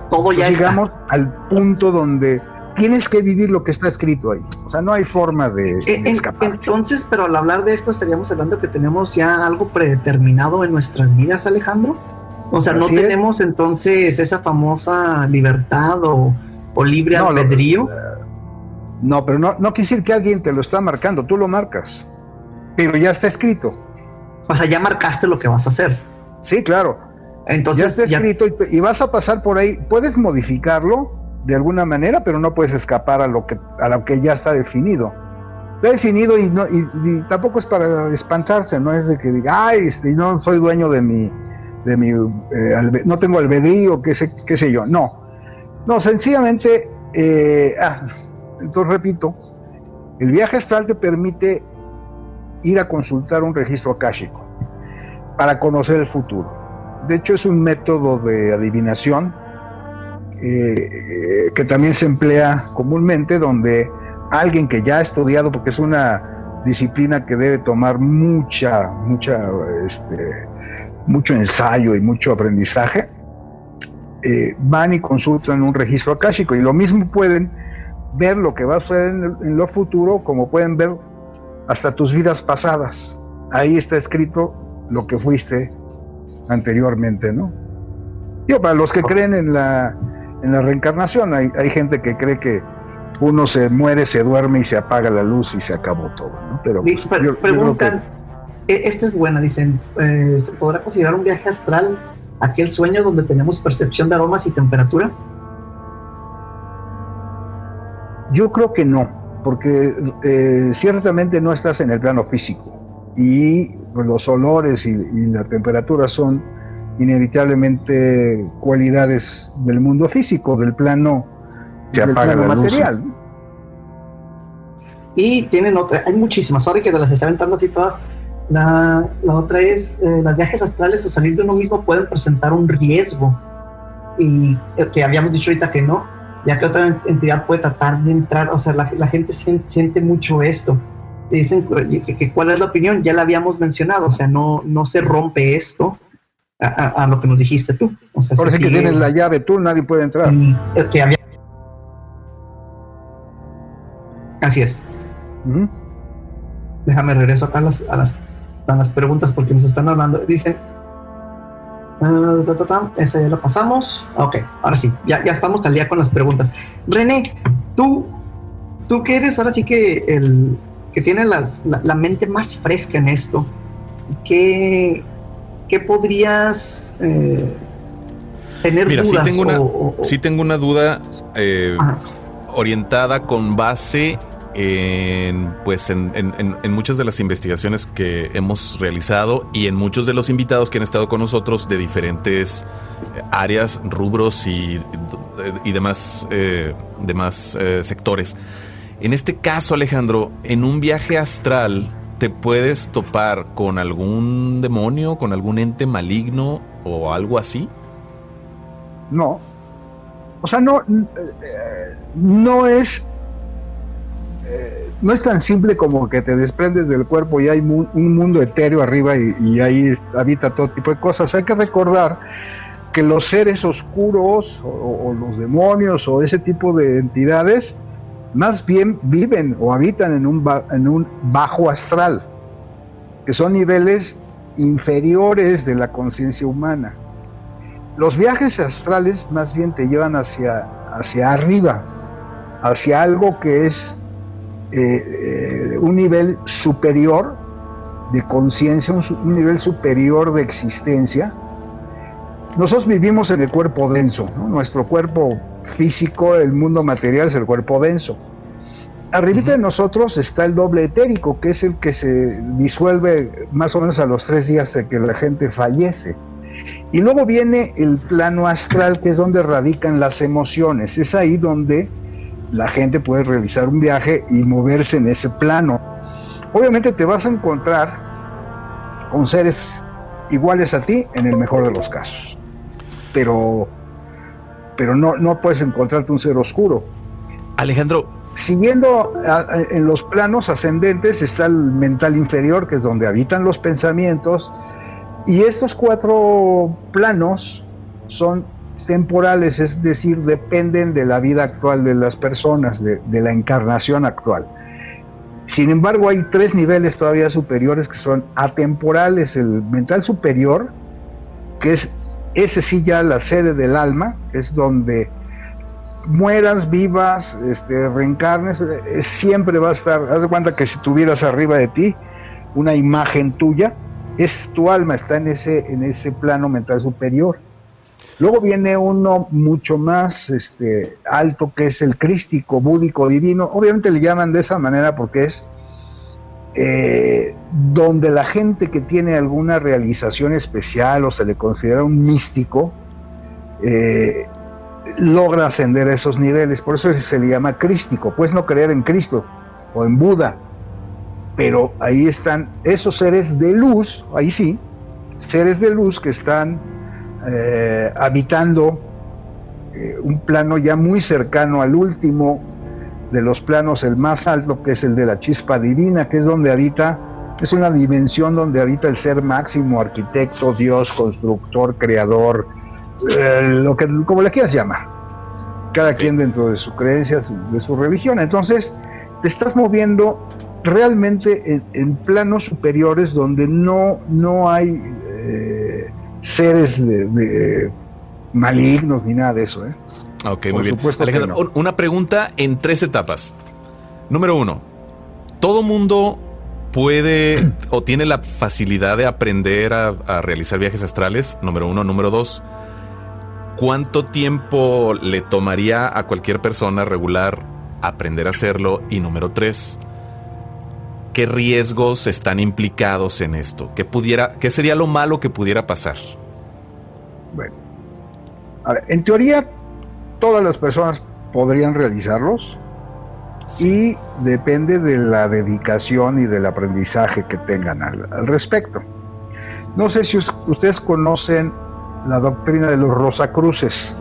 Todo ya llegamos al punto donde tienes que vivir lo que está escrito ahí. O sea, no hay forma de, eh, escapar. Entonces, pero al hablar de esto estaríamos hablando que tenemos ya algo predeterminado en nuestras vidas, Alejandro. O sea, no tenemos entonces esa famosa libertad o, libre albedrío. No, pero no, no quiere decir que alguien te lo está marcando, tú lo marcas. Pero ya está escrito. O sea, ya marcaste lo que vas a hacer. Sí, claro. Entonces, ya está escrito Y, vas a pasar por ahí. Puedes modificarlo de alguna manera, pero no puedes escapar a lo que, a lo que ya está definido. Está definido y, no, y, tampoco es para espantarse, no es de que diga, ay, este, no soy dueño de mi, de mi eh, no tengo albedrío, qué sé, qué sé yo. No, no, sencillamente, eh, ah, entonces, repito, el viaje astral te permite ir a consultar un registro akáshico para conocer el futuro. De hecho, es un método de adivinación eh, que también se emplea comúnmente donde alguien que ya ha estudiado, porque es una disciplina que debe tomar mucha, mucha, este, mucho ensayo y mucho aprendizaje, eh, van y consultan un registro akáshico y lo mismo pueden ver lo que va a suceder en, lo futuro, como pueden ver hasta tus vidas pasadas. Ahí está escrito lo que fuiste anteriormente, ¿no? Yo, para los que creen en la, en la reencarnación, hay, hay gente que cree que uno se muere, se duerme y se apaga la luz y se acabó todo, ¿no? Pero, pues, preguntan, e, esta es buena, dicen, eh, ¿se podrá considerar un viaje astral aquel sueño donde tenemos percepción de aromas y temperatura? Yo creo que no, porque eh, ciertamente no estás en el plano físico y los olores y, la temperatura son inevitablemente cualidades del mundo físico, del plano, se apaga la material. Y tienen otra, hay muchísimas, sorry que te las está aventando así todas. La, otra es, eh, las viajes astrales o salir de uno mismo pueden presentar un riesgo. Y eh, que habíamos dicho ahorita que no, ya que otra entidad puede tratar de entrar, o sea, la, gente siente, mucho esto. Te dicen que, cuál es la opinión, ya la habíamos mencionado, o sea, no, no se rompe esto a, lo que nos dijiste tú. O sea, Por eso que tienes la llave tú, nadie puede entrar. Que había... Así es. Déjame regreso acá a las, a las, a las preguntas porque nos están hablando. Dicen, Uh, esa ya la pasamos. Ok, ahora sí, ya, ya estamos al día con las preguntas. René, tú, tú que eres ahora sí que el que tiene las, la, mente más fresca en esto, ¿qué, qué podrías eh, tener Mira, dudas? Sí tengo, una, sí tengo una duda eh, orientada con base en, pues en, en, muchas de las investigaciones que hemos realizado y en muchos de los invitados que han estado con nosotros de diferentes áreas, rubros y y demás, eh, demás eh, sectores. En este caso, Alejandro, en un viaje astral, ¿te puedes topar con algún demonio, con algún ente maligno o algo así? No. O sea, no, eh, no es eh, no es tan simple como que te desprendes del cuerpo y hay un mundo etéreo arriba y, y ahí habita todo tipo de cosas. Hay que recordar que los seres oscuros o, o los demonios o ese tipo de entidades más bien viven o habitan en un, en un bajo astral, que son niveles inferiores de la conciencia humana. Los viajes astrales más bien te llevan hacia, hacia arriba, hacia algo que es eh, eh, un nivel superior de conciencia, un, nivel superior de existencia. Nosotros vivimos en el cuerpo denso, nuestro cuerpo físico, el mundo material es el cuerpo denso. Arribita de nosotros está el doble etérico, que es el que se disuelve más o menos a los tres días de que la gente fallece. Y luego viene el plano astral, que es donde radican las emociones. Es ahí donde la gente puede realizar un viaje y moverse en ese plano. Obviamente te vas a encontrar con seres iguales a ti en el mejor de los casos. Pero, pero no, no puedes encontrarte un ser oscuro. Alejandro, Siguiendo a- a- en los planos ascendentes está el mental inferior, que es donde habitan los pensamientos, y estos cuatro planos son temporales, es decir, dependen de la vida actual de las personas, de, de la encarnación actual. Sin embargo, hay tres niveles todavía superiores que son atemporales. El mental superior, que es ese sí ya la sede del alma, es donde mueras, vivas, este, reencarnes, eh, siempre va a estar, haz de cuenta que si tuvieras arriba de ti una imagen tuya, es tu alma, está en ese, en ese plano mental superior. Luego viene uno mucho más este, alto, que es el crístico, búdico, divino. Obviamente le llaman de esa manera porque es eh, donde la gente que tiene alguna realización especial o se le considera un místico, eh, logra ascender a esos niveles. Por eso se le llama crístico. Puedes no creer en Cristo o en Buda, pero ahí están esos seres de luz, ahí sí, seres de luz que están eh, habitando un plano ya muy cercano al último de los planos, el más alto, que es el de la chispa divina, que es donde habita, es una dimensión donde habita el ser máximo, arquitecto, Dios, constructor, creador, eh, lo que, como le quieras llamar. Cada quien dentro de su creencia, su- de su religión. Entonces, te estás moviendo realmente en, en planos superiores donde no, no hay eh, seres de, de malignos ni nada de eso. ¿eh? Ok, Por muy bien. Alejandro, no. una pregunta en tres etapas. Número uno, ¿todo mundo puede o tiene la facilidad de aprender a, a realizar viajes astrales? Número uno. Número dos, ¿cuánto tiempo le tomaría a cualquier persona regular aprender a hacerlo? Y número tres, ¿qué riesgos están implicados en esto? ¿Qué, pudiera, ¿Qué sería lo malo que pudiera pasar? Bueno, a ver, en teoría todas las personas podrían realizarlos y depende de la dedicación y del aprendizaje que tengan al, al respecto. No sé si us- ustedes conocen la doctrina de los Rosacruces.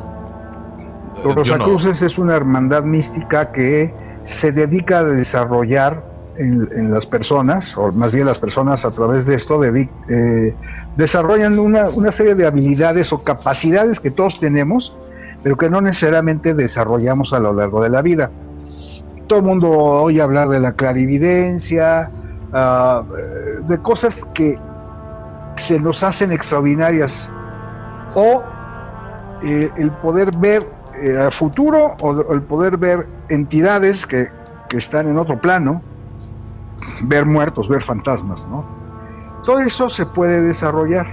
Los Eh, no. Rosacruces es una hermandad mística que se dedica a desarrollar en, en las personas, o más bien las personas a través de esto, eh, desarrollan una, una serie de habilidades o capacidades que todos tenemos, pero que no necesariamente desarrollamos a lo largo de la vida. Todo el mundo oye hablar de la clarividencia, ah, de cosas que se nos hacen extraordinarias, o eh, el poder ver eh, futuro, o el poder ver entidades que, que están en otro plano, ver muertos, ver fantasmas, ¿no? Todo eso se puede desarrollar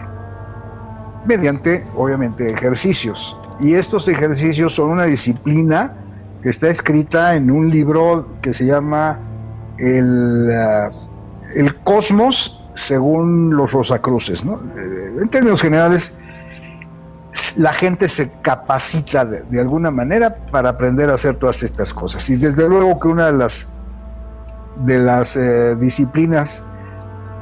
mediante, obviamente, ejercicios. Y estos ejercicios son una disciplina que está escrita en un libro que se llama El, ah, el Cosmos según los Rosacruces. ¿no? Eh, en términos generales, la gente se capacita de, de alguna manera para aprender a hacer todas estas cosas. Y desde luego que una de las de las eh, disciplinas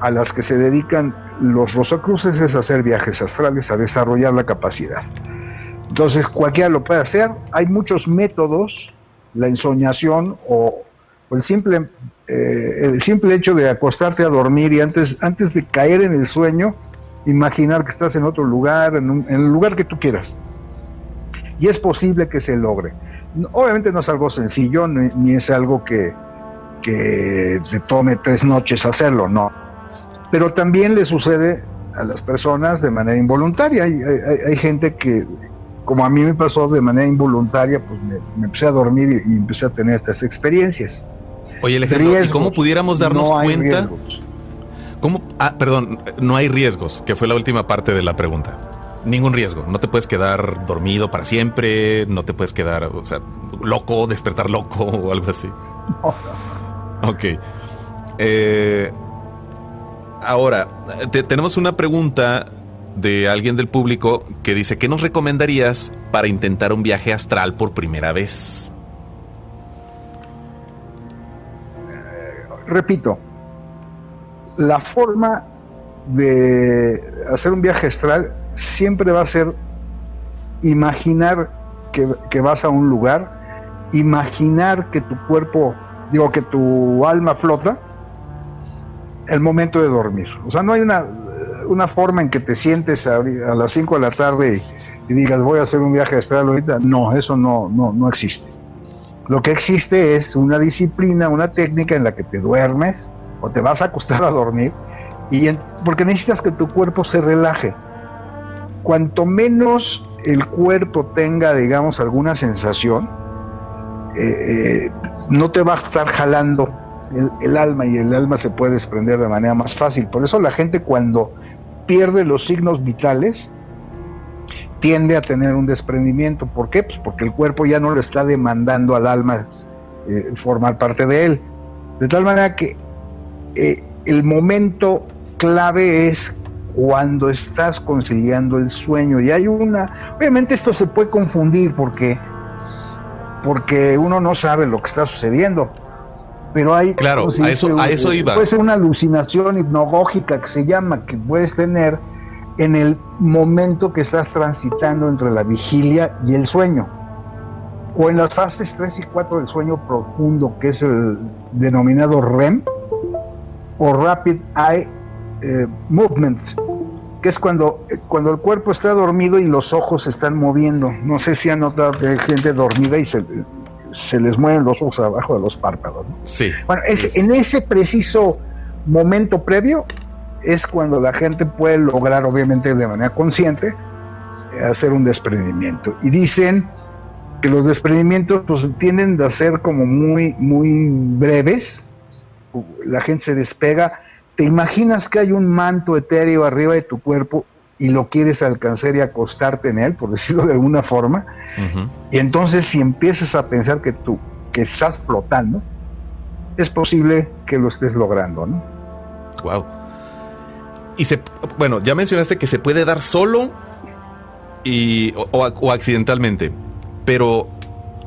a las que se dedican los Rosacruces es hacer viajes astrales, a desarrollar la capacidad. Entonces cualquiera lo puede hacer, hay muchos métodos, la ensoñación o, el, simple, eh, el simple hecho de acostarte a dormir y antes, antes de caer en el sueño, imaginar que estás en otro lugar, en, un, el lugar que tú quieras. Y es posible que se logre. Obviamente no es algo sencillo, ni, es algo que, que te tome tres noches hacerlo, no. Pero también le sucede a las personas de manera involuntaria. Hay, hay gente que, como a mí me pasó de manera involuntaria, pues me, me empecé a dormir y, y, empecé a tener estas experiencias. Oye, Alejandro, riesgos, ¿y cómo pudiéramos darnos no cuenta? Riesgos. ¿Cómo? Ah, perdón, no hay riesgos, que fue la última parte de la pregunta. Ningún riesgo. No te puedes quedar dormido para siempre, no te puedes quedar, o sea, loco, despertar loco <laughs> o algo así. No. Ok. Eh, ahora, te, tenemos una pregunta de alguien del público que dice, ¿qué nos recomendarías para intentar un viaje astral por primera vez? Repito, la forma de hacer un viaje astral siempre va a ser imaginar que, que vas a un lugar, imaginar que tu cuerpo digo que tu alma flota el momento de dormir. O sea, no hay una, una forma en que te sientes a, a las 5 de la tarde y, digas voy a hacer un viaje astral ahorita. No, eso no, no, no existe. Lo que existe es una disciplina, una técnica en la que te duermes o te vas a acostar a dormir y porque necesitas que tu cuerpo se relaje. Cuanto menos el cuerpo tenga, digamos, alguna sensación, eh, no te va a estar jalando el, alma y el alma se puede desprender de manera más fácil. Por eso la gente cuando pierde los signos vitales tiende a tener un desprendimiento. ¿Por qué? Pues porque el cuerpo ya no le está demandando al alma eh, formar parte de él. De tal manera que eh, el momento clave es cuando estás conciliando el sueño. Y hay una, obviamente esto se puede confundir porque porque uno no sabe lo que está sucediendo. Pero hay. Claro, a eso, a eso iba. Puede ser una alucinación hipnogógica que se llama, que puedes tener en el momento que estás transitando entre la vigilia y el sueño. O en las fases 3 y 4 del sueño profundo, que es el denominado REM, o Rapid Eye eh, Movement, que es cuando, cuando el cuerpo está dormido y los ojos se están moviendo. No sé si han notado que hay gente dormida y se, se les mueven los ojos abajo de los párpados. ¿no? Sí. Bueno, es, en ese preciso momento previo es cuando la gente puede lograr, obviamente de manera consciente, hacer un desprendimiento. Y dicen que los desprendimientos pues, tienden a ser como muy, muy breves. La gente se despega te imaginas que hay un manto etéreo arriba de tu cuerpo y lo quieres alcanzar y acostarte en él, por decirlo de alguna forma, uh -huh. y entonces si empiezas a pensar que tú, que estás flotando, es posible que lo estés logrando, ¿no? Wow. Y se, bueno, ya mencionaste que se puede dar solo y, o, o accidentalmente, pero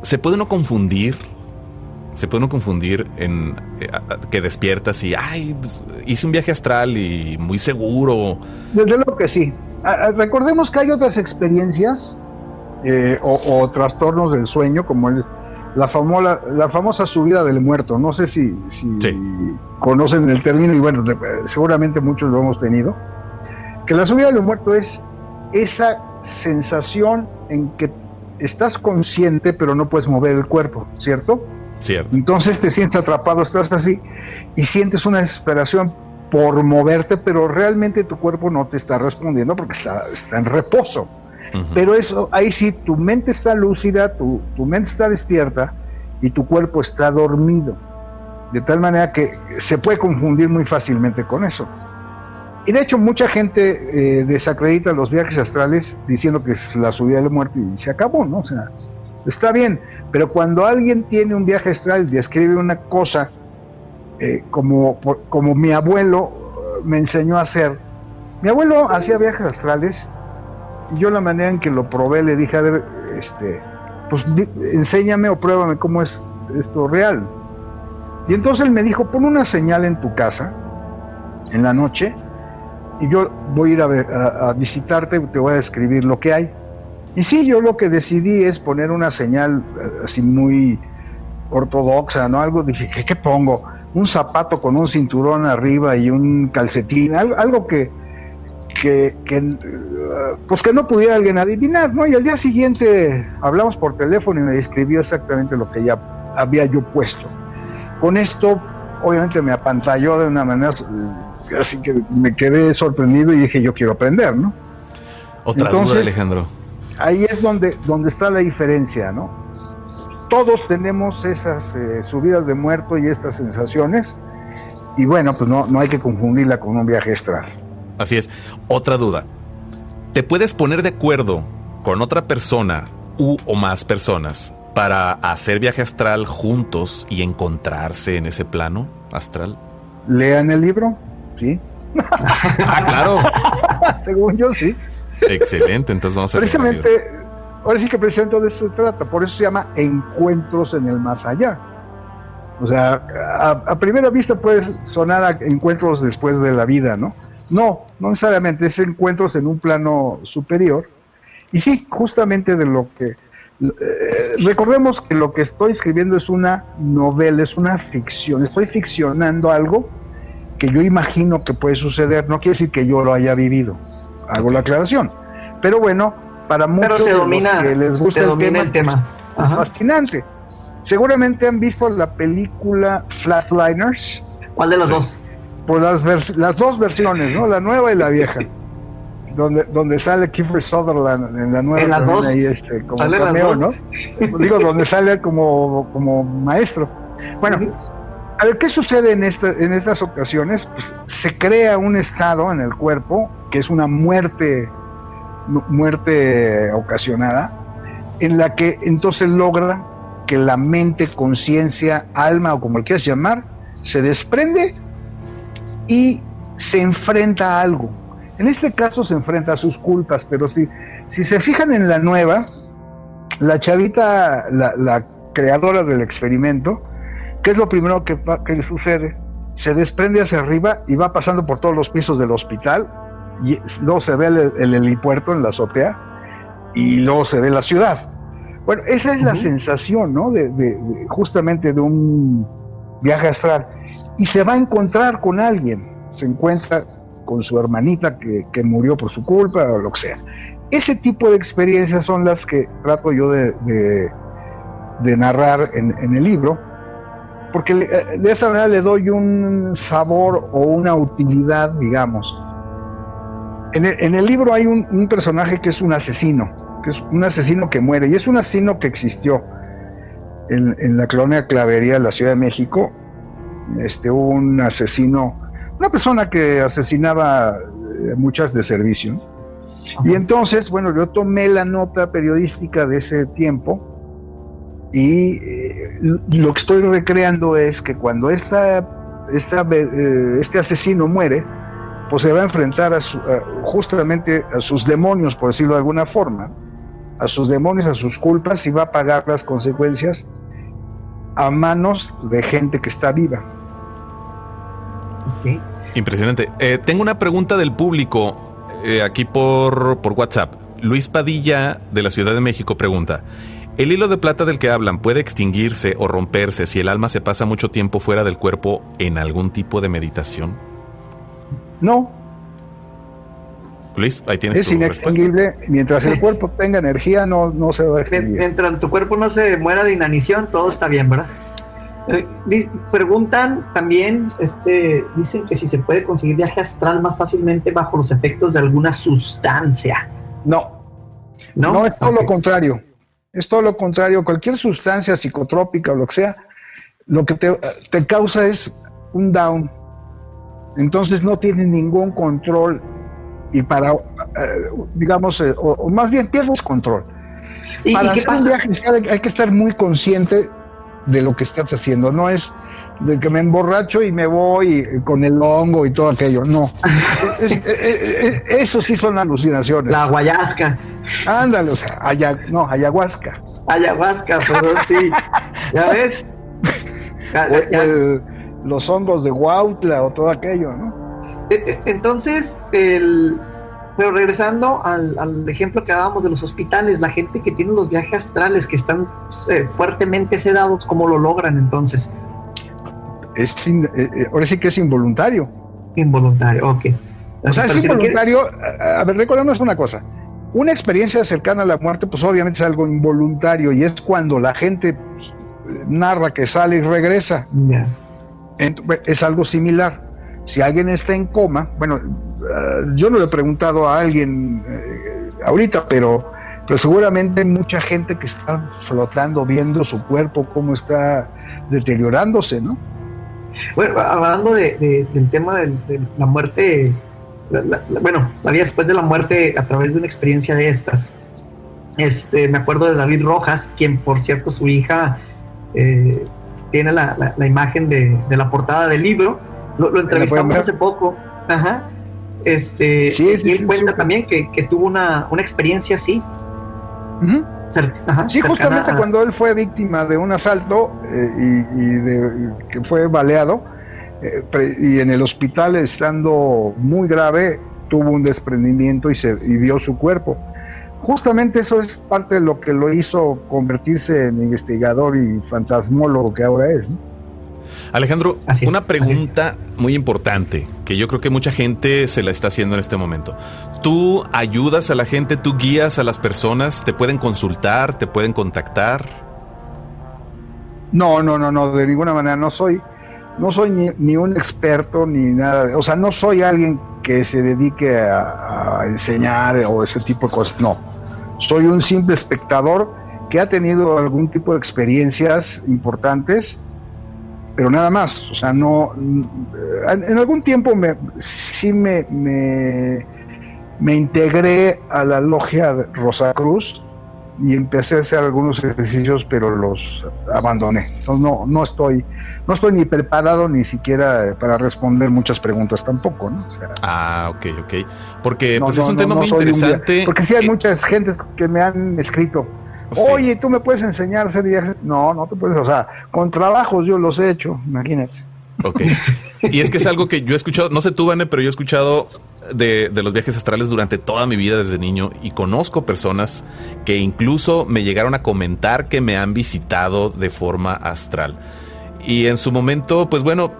¿se puede no confundir se puede uno confundir en eh, que despiertas y, ay, pues, hice un viaje astral y muy seguro. Desde luego que sí. A, recordemos que hay otras experiencias eh, o, o, trastornos del sueño, como el, la, famosa, la famosa subida del muerto. No sé si, si sí. conocen el término y bueno, seguramente muchos lo hemos tenido. Que la subida del muerto es esa sensación en que estás consciente pero no puedes mover el cuerpo, ¿cierto? Cierto. Entonces te sientes atrapado, estás así y sientes una desesperación por moverte, pero realmente tu cuerpo no te está respondiendo porque está, está en reposo. Uh -huh. Pero eso, ahí sí, tu mente está lúcida, tu, tu mente está despierta y tu cuerpo está dormido. De tal manera que se puede confundir muy fácilmente con eso. Y de hecho mucha gente eh, desacredita los viajes astrales diciendo que es la subida del muerto y se acabó, ¿no? O sea, está bien, pero cuando alguien tiene un viaje astral y describe una cosa eh, como, como mi abuelo me enseñó a hacer, mi abuelo hacía viajes astrales Y yo la manera en que lo probé le dije, a ver, este, pues enséñame o pruébame cómo es esto real. Y entonces él me dijo, pon una señal en tu casa en la noche y yo voy a ir a- a visitarte y te voy a describir lo que hay. Y sí, yo lo que decidí es poner una señal eh, así muy ortodoxa, ¿no? Algo, dije, ¿qué, qué pongo? Un zapato con un cinturón arriba y un calcetín, algo, algo que, que, que, eh, pues que no pudiera alguien adivinar, ¿no? Y al día siguiente hablamos por teléfono y me describió exactamente lo que ya había yo puesto. Con esto, obviamente me apantalló de una manera, eh, así que me quedé sorprendido y dije, yo quiero aprender, ¿no? Otra Entonces- duda, Alejandro. Ahí es donde, donde está la diferencia, ¿no? Todos tenemos esas eh, subidas de muerto y estas sensaciones, y bueno, pues no, no hay que confundirla con un viaje astral. Así es. Otra duda. ¿Te puedes poner de acuerdo con otra persona u o más personas para hacer viaje astral juntos y encontrarse en ese plano astral? Lean el libro, ¿sí? Ah, claro. <laughs> Según yo, sí. Excelente. Entonces vamos a. Precisamente, ahora sí que precisamente de eso se trata, por eso se llama Encuentros en el Más Allá. O sea, a, a primera vista puede sonar a encuentros después de la vida, ¿no? No, no necesariamente, es encuentros en un plano superior. Y sí, justamente de lo que... eh, recordemos que lo que estoy escribiendo es una novela, es una ficción. Estoy ficcionando algo que yo imagino que puede suceder. No quiere decir que yo lo haya vivido. Hago la aclaración. Pero bueno, para muchos se domina, que les gusta se el tema, el tema. es Ajá. fascinante. Seguramente han visto la película Flatliners, ¿Cuál de los dos? por las, vers- las dos versiones, ¿no? La nueva y la vieja. Donde, donde sale Kiefer Sutherland en la nueva ¿En las dos? ahí, este, como ¿Salen las cameo, dos? ¿no? Digo, donde sale como, como maestro. Bueno, a ver, ¿qué sucede en, en estas ocasiones? Pues se crea un estado en el cuerpo, que es una muerte, mu- muerte ocasionada, en la que entonces logra que la mente, conciencia, alma o como quieras llamar, se desprende y se enfrenta a algo. En este caso se enfrenta a sus culpas, pero si, si se fijan en la nueva, la chavita, la creadora del experimento, ¿qué es lo primero que, que le sucede? Se desprende hacia arriba y va pasando por todos los pisos del hospital, y luego se ve el, el helipuerto en la azotea, y luego se ve la ciudad. Bueno, esa es la sensación, ¿no? De, de- de- justamente de un viaje astral. Y se va a encontrar con alguien, se encuentra con su hermanita que, que murió por su culpa o lo que sea. Ese tipo de experiencias son las que trato yo de, de- de narrar en, en el libro, porque eh, de esa manera le doy un sabor o una utilidad, digamos. En el, en el libro hay un, un personaje que es un asesino, que es un asesino que muere, y es un asesino que existió en, en la colonia Clavería de la Ciudad de México. Este, hubo un asesino, una persona que asesinaba eh, muchas de servicio. Y entonces, bueno, yo tomé la nota periodística de ese tiempo y lo que estoy recreando es que cuando esta, esta, eh, este asesino muere, pues se va a enfrentar a su- a- justamente a sus demonios, por decirlo de alguna forma, a sus demonios, a sus culpas y va a pagar las consecuencias a manos de gente que está viva. Impresionante. Eh, tengo una pregunta del público eh, aquí por, por WhatsApp. Luis Padilla de la Ciudad de México pregunta, ¿el hilo de plata del que hablan puede extinguirse o romperse si el alma se pasa mucho tiempo fuera del cuerpo en algún tipo de meditación? No, Luis, ahí tienes es tu inextinguible. Mientras el cuerpo tenga energía, no, no se va a extinguir. Mientras tu cuerpo no se muera de inanición, todo está bien, ¿verdad? Eh, preguntan también, este, dicen que si se puede conseguir viaje astral más fácilmente bajo los efectos de alguna sustancia, No, ¿no? No, es todo lo contrario. Es todo lo contrario. Cualquier sustancia psicotrópica o lo que sea, lo que te, te causa es un down. Entonces no tienes ningún control y para, eh, digamos, eh, o, o más bien pierdes control. ¿Y, y para qué hacer un pasa? viaje astral hay, hay que estar muy consciente de lo que estás haciendo. No es de que me emborracho y me voy con el hongo y todo aquello. No. <laughs> eso sí son alucinaciones. La guayasca. Ándale, o sea, no, ayahuasca. Ayahuasca, perdón, sí. <laughs> ¿Ya ves? los hongos de Huautla o todo aquello, ¿no? E, e, entonces, el, pero regresando al, ejemplo que dábamos de los hospitales, la gente que tiene los viajes astrales, que están eh, fuertemente sedados, ¿cómo lo logran entonces? Es eh, eh, ahora sí que es involuntario. Involuntario, ok. O sea, es involuntario. A ver, recordemos una cosa. Una experiencia cercana a la muerte, pues obviamente es algo involuntario y es cuando la gente pues, narra que sale y regresa. Es algo similar. Si alguien está en coma, bueno, eh, yo no le he preguntado a alguien eh, ahorita, pero, pero seguramente hay mucha gente que está flotando, viendo su cuerpo, cómo está deteriorándose, ¿no? Bueno, hablando del tema de, la muerte, bueno, la vida después de la muerte a través de una experiencia de estas. Este, me acuerdo de David Rojas, quien por cierto su hija eh, tiene la, imagen de, la portada del libro. Lo, entrevistamos hace poco. Ajá. Este, y él cuenta también que, tuvo una, experiencia así. sí, justamente cuando él fue víctima de un asalto eh, y, de, que fue baleado, eh, y en el hospital estando muy grave, tuvo un desprendimiento y, se, y vio su cuerpo. Justamente eso es parte de lo que lo hizo convertirse en investigador y fantasmólogo que ahora es. Alejandro, una pregunta muy importante que yo creo que mucha gente se la está haciendo en este momento. ¿Tú ayudas a la gente, tú guías a las personas, te pueden consultar, te pueden contactar? No, no, no, no, de ninguna manera. No soy, no soy ni, un experto ni nada. O sea, no soy alguien que se dedique a, enseñar o ese tipo de cosas. No, soy un simple espectador que ha tenido algún tipo de experiencias importantes pero nada más, o sea, no, en algún tiempo me, sí me, me, integré a la logia de Rosacruz y empecé a hacer algunos ejercicios, pero los abandoné. Entonces no, no estoy, no estoy ni preparado ni siquiera para responder muchas preguntas tampoco, ¿no? ah, ok, ok. Porque pues es un tema muy interesante. porque sí hay muchas gentes que me han escrito Oye, ¿tú me puedes enseñar a hacer viajes? No, no te puedes, o sea, con trabajos yo los he hecho, imagínate. Ok. Y es que es algo que yo he escuchado, no sé tú, Vane, pero yo he escuchado de, de, los viajes astrales durante toda mi vida desde niño y conozco personas que incluso me llegaron a comentar que me han visitado de forma astral. Y en su momento, pues bueno,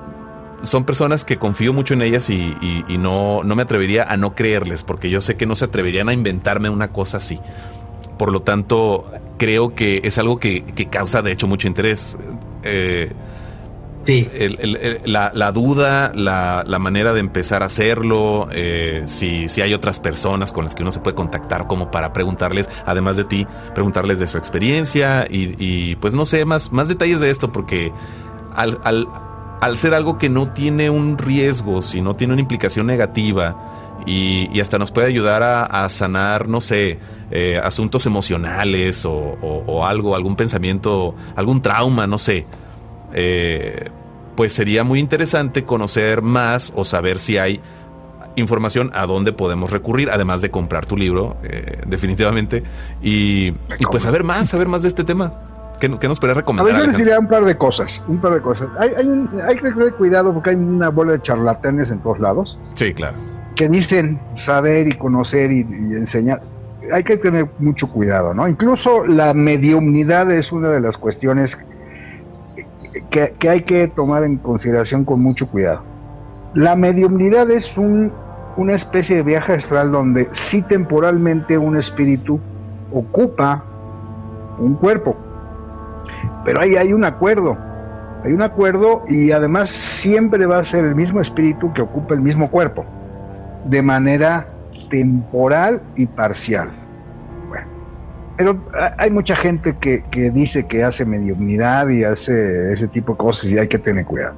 son personas que confío mucho en ellas y, y no, no me atrevería a no creerles, porque yo sé que no se atreverían a inventarme una cosa así. Por lo tanto, creo que es algo que, causa de hecho mucho interés. Eh, sí. la, duda, la, manera de empezar a hacerlo, eh, si, si hay otras personas con las que uno se puede contactar como para preguntarles, además de ti, preguntarles de su experiencia y, pues no sé, más, más detalles de esto porque al, al, al ser algo que no tiene un riesgo, si no tiene una implicación negativa, y, hasta nos puede ayudar a, sanar, no sé, eh, asuntos emocionales o, algo, algún pensamiento, algún trauma, no sé. Eh, pues sería muy interesante conocer más o saber si hay información a dónde podemos recurrir, además de comprar tu libro, eh, definitivamente, y, pues saber más, saber más de este tema. ¿Qué, nos podría recomendar? A ver, yo les diría un par de cosas, un par de cosas. Hay, hay, hay que tener cuidado porque hay una bola de charlatanes en todos lados. Sí, claro que dicen saber y conocer y, enseñar, hay que tener mucho cuidado, ¿no? Incluso la mediumnidad es una de las cuestiones que, hay que tomar en consideración con mucho cuidado. La mediumnidad es un, una especie de viaje astral donde sí temporalmente un espíritu ocupa un cuerpo, pero ahí hay un acuerdo, hay un acuerdo y además siempre va a ser el mismo espíritu que ocupa el mismo cuerpo de manera temporal y parcial. Bueno, pero hay mucha gente que, dice que hace mediunidad y hace ese tipo de cosas y hay que tener cuidado.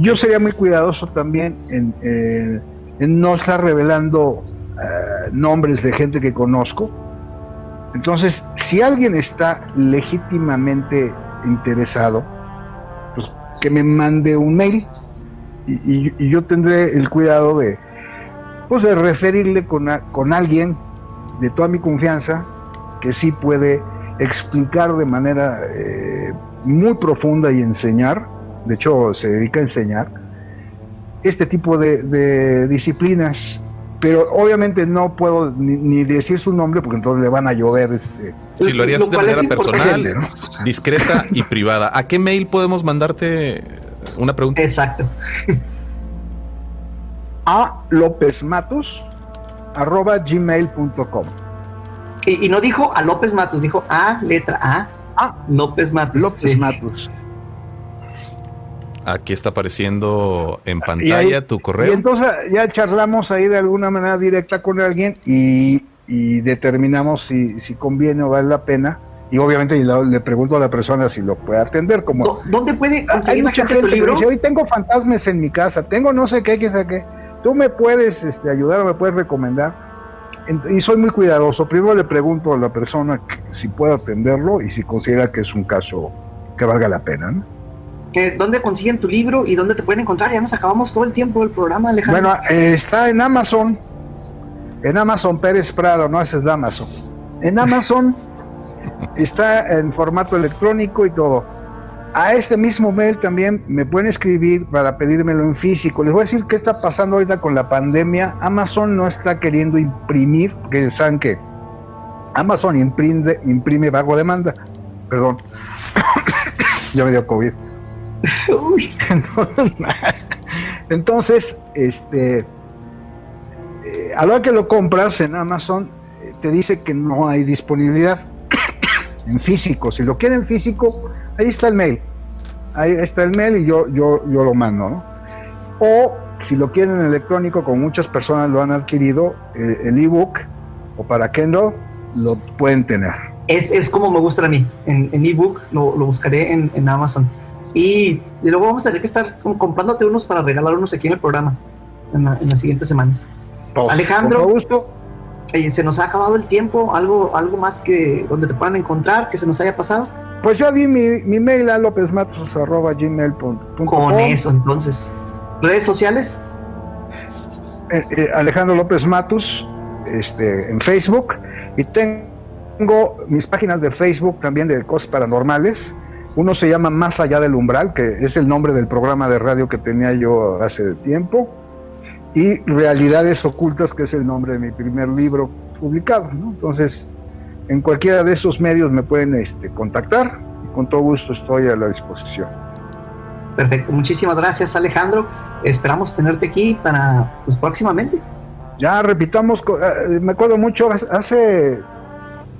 Yo sería muy cuidadoso también en, no estar revelando eh, nombres de gente que conozco. Entonces, si alguien está legítimamente interesado, pues que me mande un mail y, yo tendré el cuidado de, pues, referirle con, con alguien de toda mi confianza que sí puede explicar de manera eh, muy profunda y enseñar, de hecho se dedica a enseñar, este tipo de disciplinas. Pero obviamente no puedo ni, ni decir su nombre porque entonces le van a llover este, Si lo harías Lo de manera personal, discreta y privada, ¿a qué mail podemos mandarte una pregunta? Exacto. <laughs> a lopezmatos arroba gmail.com Y, y no dijo a López Matos, dijo a letra A. Ah, López Matos. López sí. Matos. Aquí está apareciendo en Y pantalla ahí- tu Y correo. entonces ya charlamos ahí de alguna manera directa con alguien y, y determinamos si, si conviene o vale la pena. Y obviamente le, le pregunto a la persona si lo puede atender. Como ¿Dó- ¿Dónde puede hay conseguir la mucha gente tu libro? dice, hoy tengo fantasmas en mi casa, tengo no sé qué, qué sé qué. Tú me puedes este, ayudar o me puedes recomendar. Y soy muy cuidadoso. Primero le pregunto a la persona si puede atenderlo y si considera que es un caso que valga la pena. ¿no? ¿Dónde consiguen tu libro y dónde te pueden encontrar? Ya nos acabamos todo el tiempo del programa, Alejandro. Bueno, eh, está en Amazon. En Amazon Pérez Prado, no ese es de Amazon. En Amazon <laughs> está en formato electrónico y todo. A este mismo mail también me pueden escribir para pedírmelo en físico. Les voy a decir qué está pasando ahorita con la pandemia. Amazon no está queriendo imprimir, porque saben que Amazon imprime, imprime bajo demanda. Perdón. <coughs> ya me dio COVID. <laughs> Uy, <laughs> Entonces, este, eh, a la hora que lo compras en Amazon, eh, te dice que no hay disponibilidad <coughs> en físico. Si lo quieren físico, ahí está el mail. Ahí está el mail y yo, yo, yo lo mando, ¿no? O si lo quieren en electrónico, como muchas personas lo han adquirido, eh, el ebook o para Kindle, lo pueden tener. es, es como me gusta a mí. En, en ebook lo, lo buscaré en Amazon. Y, y luego vamos a tener que estar comprándote unos para regalar unos aquí en el programa en, la- en las siguientes semanas. Alejandro. Con gusto. Eh, se nos ha acabado el tiempo. ¿Algo, algo más que donde te puedan encontrar que se nos haya pasado? Pues ya di mi, mi mail a lopezmatos.gmail.com Con eso, entonces. ¿Redes sociales? eh, eh, Alejandro López Matus este, en Facebook y tengo mis páginas de Facebook también de cosas paranormales. Uno se llama Más allá del umbral, que es el nombre del programa de radio que tenía yo hace tiempo, y Realidades ocultas, que es el nombre de mi primer libro publicado. ¿no? Entonces, en cualquiera de esos medios me pueden este, contactar y con todo gusto estoy a la disposición. Perfecto. Muchísimas gracias, Alejandro. Esperamos tenerte aquí para pues, próximamente. Ya repitamos, eh, me acuerdo mucho, hace,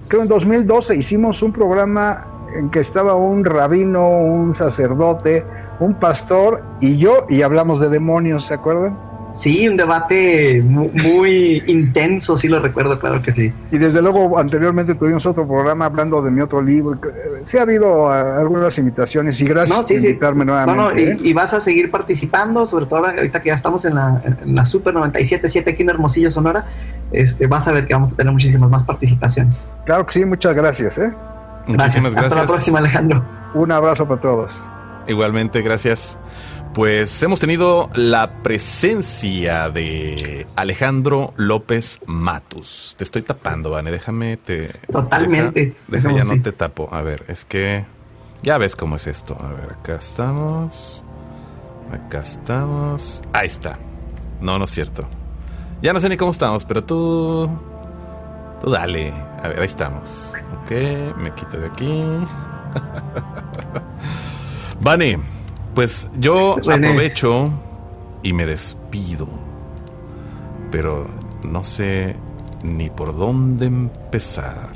creo en 2012 hicimos un programa en que estaba un rabino, un sacerdote, un pastor y yo, y hablamos de demonios, ¿se acuerdan? Sí, un debate mu- muy, intenso, sí lo recuerdo, claro que sí. Y desde luego anteriormente tuvimos otro programa hablando de mi otro libro. Eh, Sí ha habido ah, algunas invitaciones y gracias No, sí, por invitarme No, nuevamente. no, y, ¿eh? y vas a seguir participando, sobre todo ahorita que ya estamos en la, en la Super 97.7 aquí en Hermosillo, Sonora. Este, vas a ver que vamos a tener muchísimas más participaciones. Claro que sí, muchas gracias. ¿eh? Muchísimas gracias. Hasta la próxima, Alejandro. Un abrazo para todos. Igualmente, gracias. Pues hemos tenido la presencia de Alejandro López Matus. Te estoy tapando, Vane, déjame te... Totalmente. Deja, deja ya no te tapo. A ver, es que ya ves cómo es esto. A ver, acá estamos. Acá estamos. Ahí está. No, no es cierto. Ya no sé ni cómo estamos, pero tú... Tú dale. A ver, ahí estamos. Ok, me quito de aquí. Vane, pues yo aprovecho y me despido. Pero no sé ni por dónde empezar.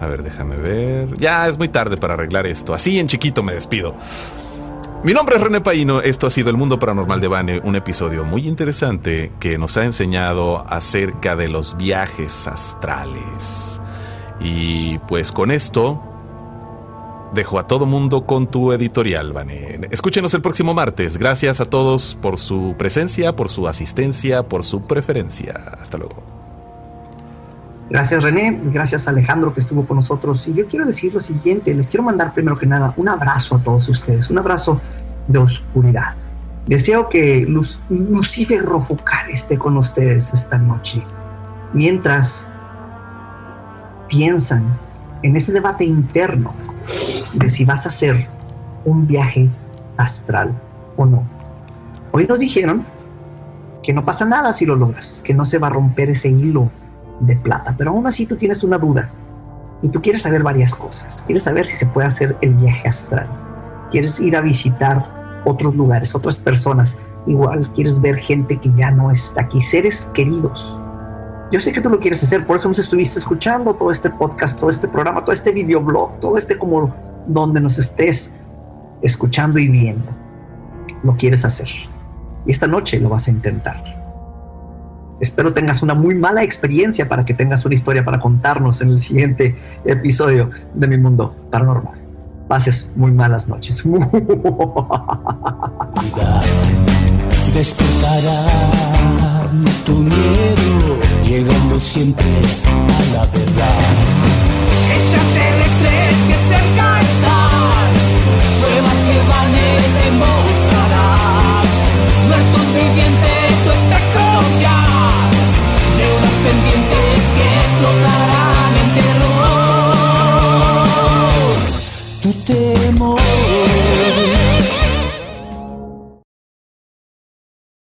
A ver, déjame ver. Ya es muy tarde para arreglar esto. Así en chiquito me despido. Mi nombre es René Paino, esto ha sido El Mundo Paranormal de Bane, un episodio muy interesante que nos ha enseñado acerca de los viajes astrales. Y pues con esto dejo a todo mundo con tu editorial, Bane. Escúchenos el próximo martes. Gracias a todos por su presencia, por su asistencia, por su preferencia. Hasta luego. Gracias René, gracias Alejandro que estuvo con nosotros. Y yo quiero decir lo siguiente, les quiero mandar primero que nada un abrazo a todos ustedes, un abrazo de oscuridad. Deseo que Luz, Lucifer Rofocal esté con ustedes esta noche, mientras piensan en ese debate interno de si vas a hacer un viaje astral o no. Hoy nos dijeron que no pasa nada si lo logras, que no se va a romper ese hilo de plata, pero aún así tú tienes una duda y tú quieres saber varias cosas. Quieres saber si se puede hacer el viaje astral. Quieres ir a visitar otros lugares, otras personas. Igual quieres ver gente que ya no está aquí, seres queridos. Yo sé que tú lo quieres hacer, por eso nos estuviste escuchando todo este podcast, todo este programa, todo este videoblog, todo este como donde nos estés escuchando y viendo. Lo quieres hacer. Y esta noche lo vas a intentar. Espero tengas una muy mala experiencia para que tengas una historia para contarnos en el siguiente episodio de Mi Mundo Paranormal. Pases muy malas noches. <laughs> tanto miedo, llegando siempre a la verdad. Extraterrestres que cerca están, pruebas que van a demostrarán. Muertos vivientes, no espejos ya, deudas pendientes que explotarán en terror. Tú te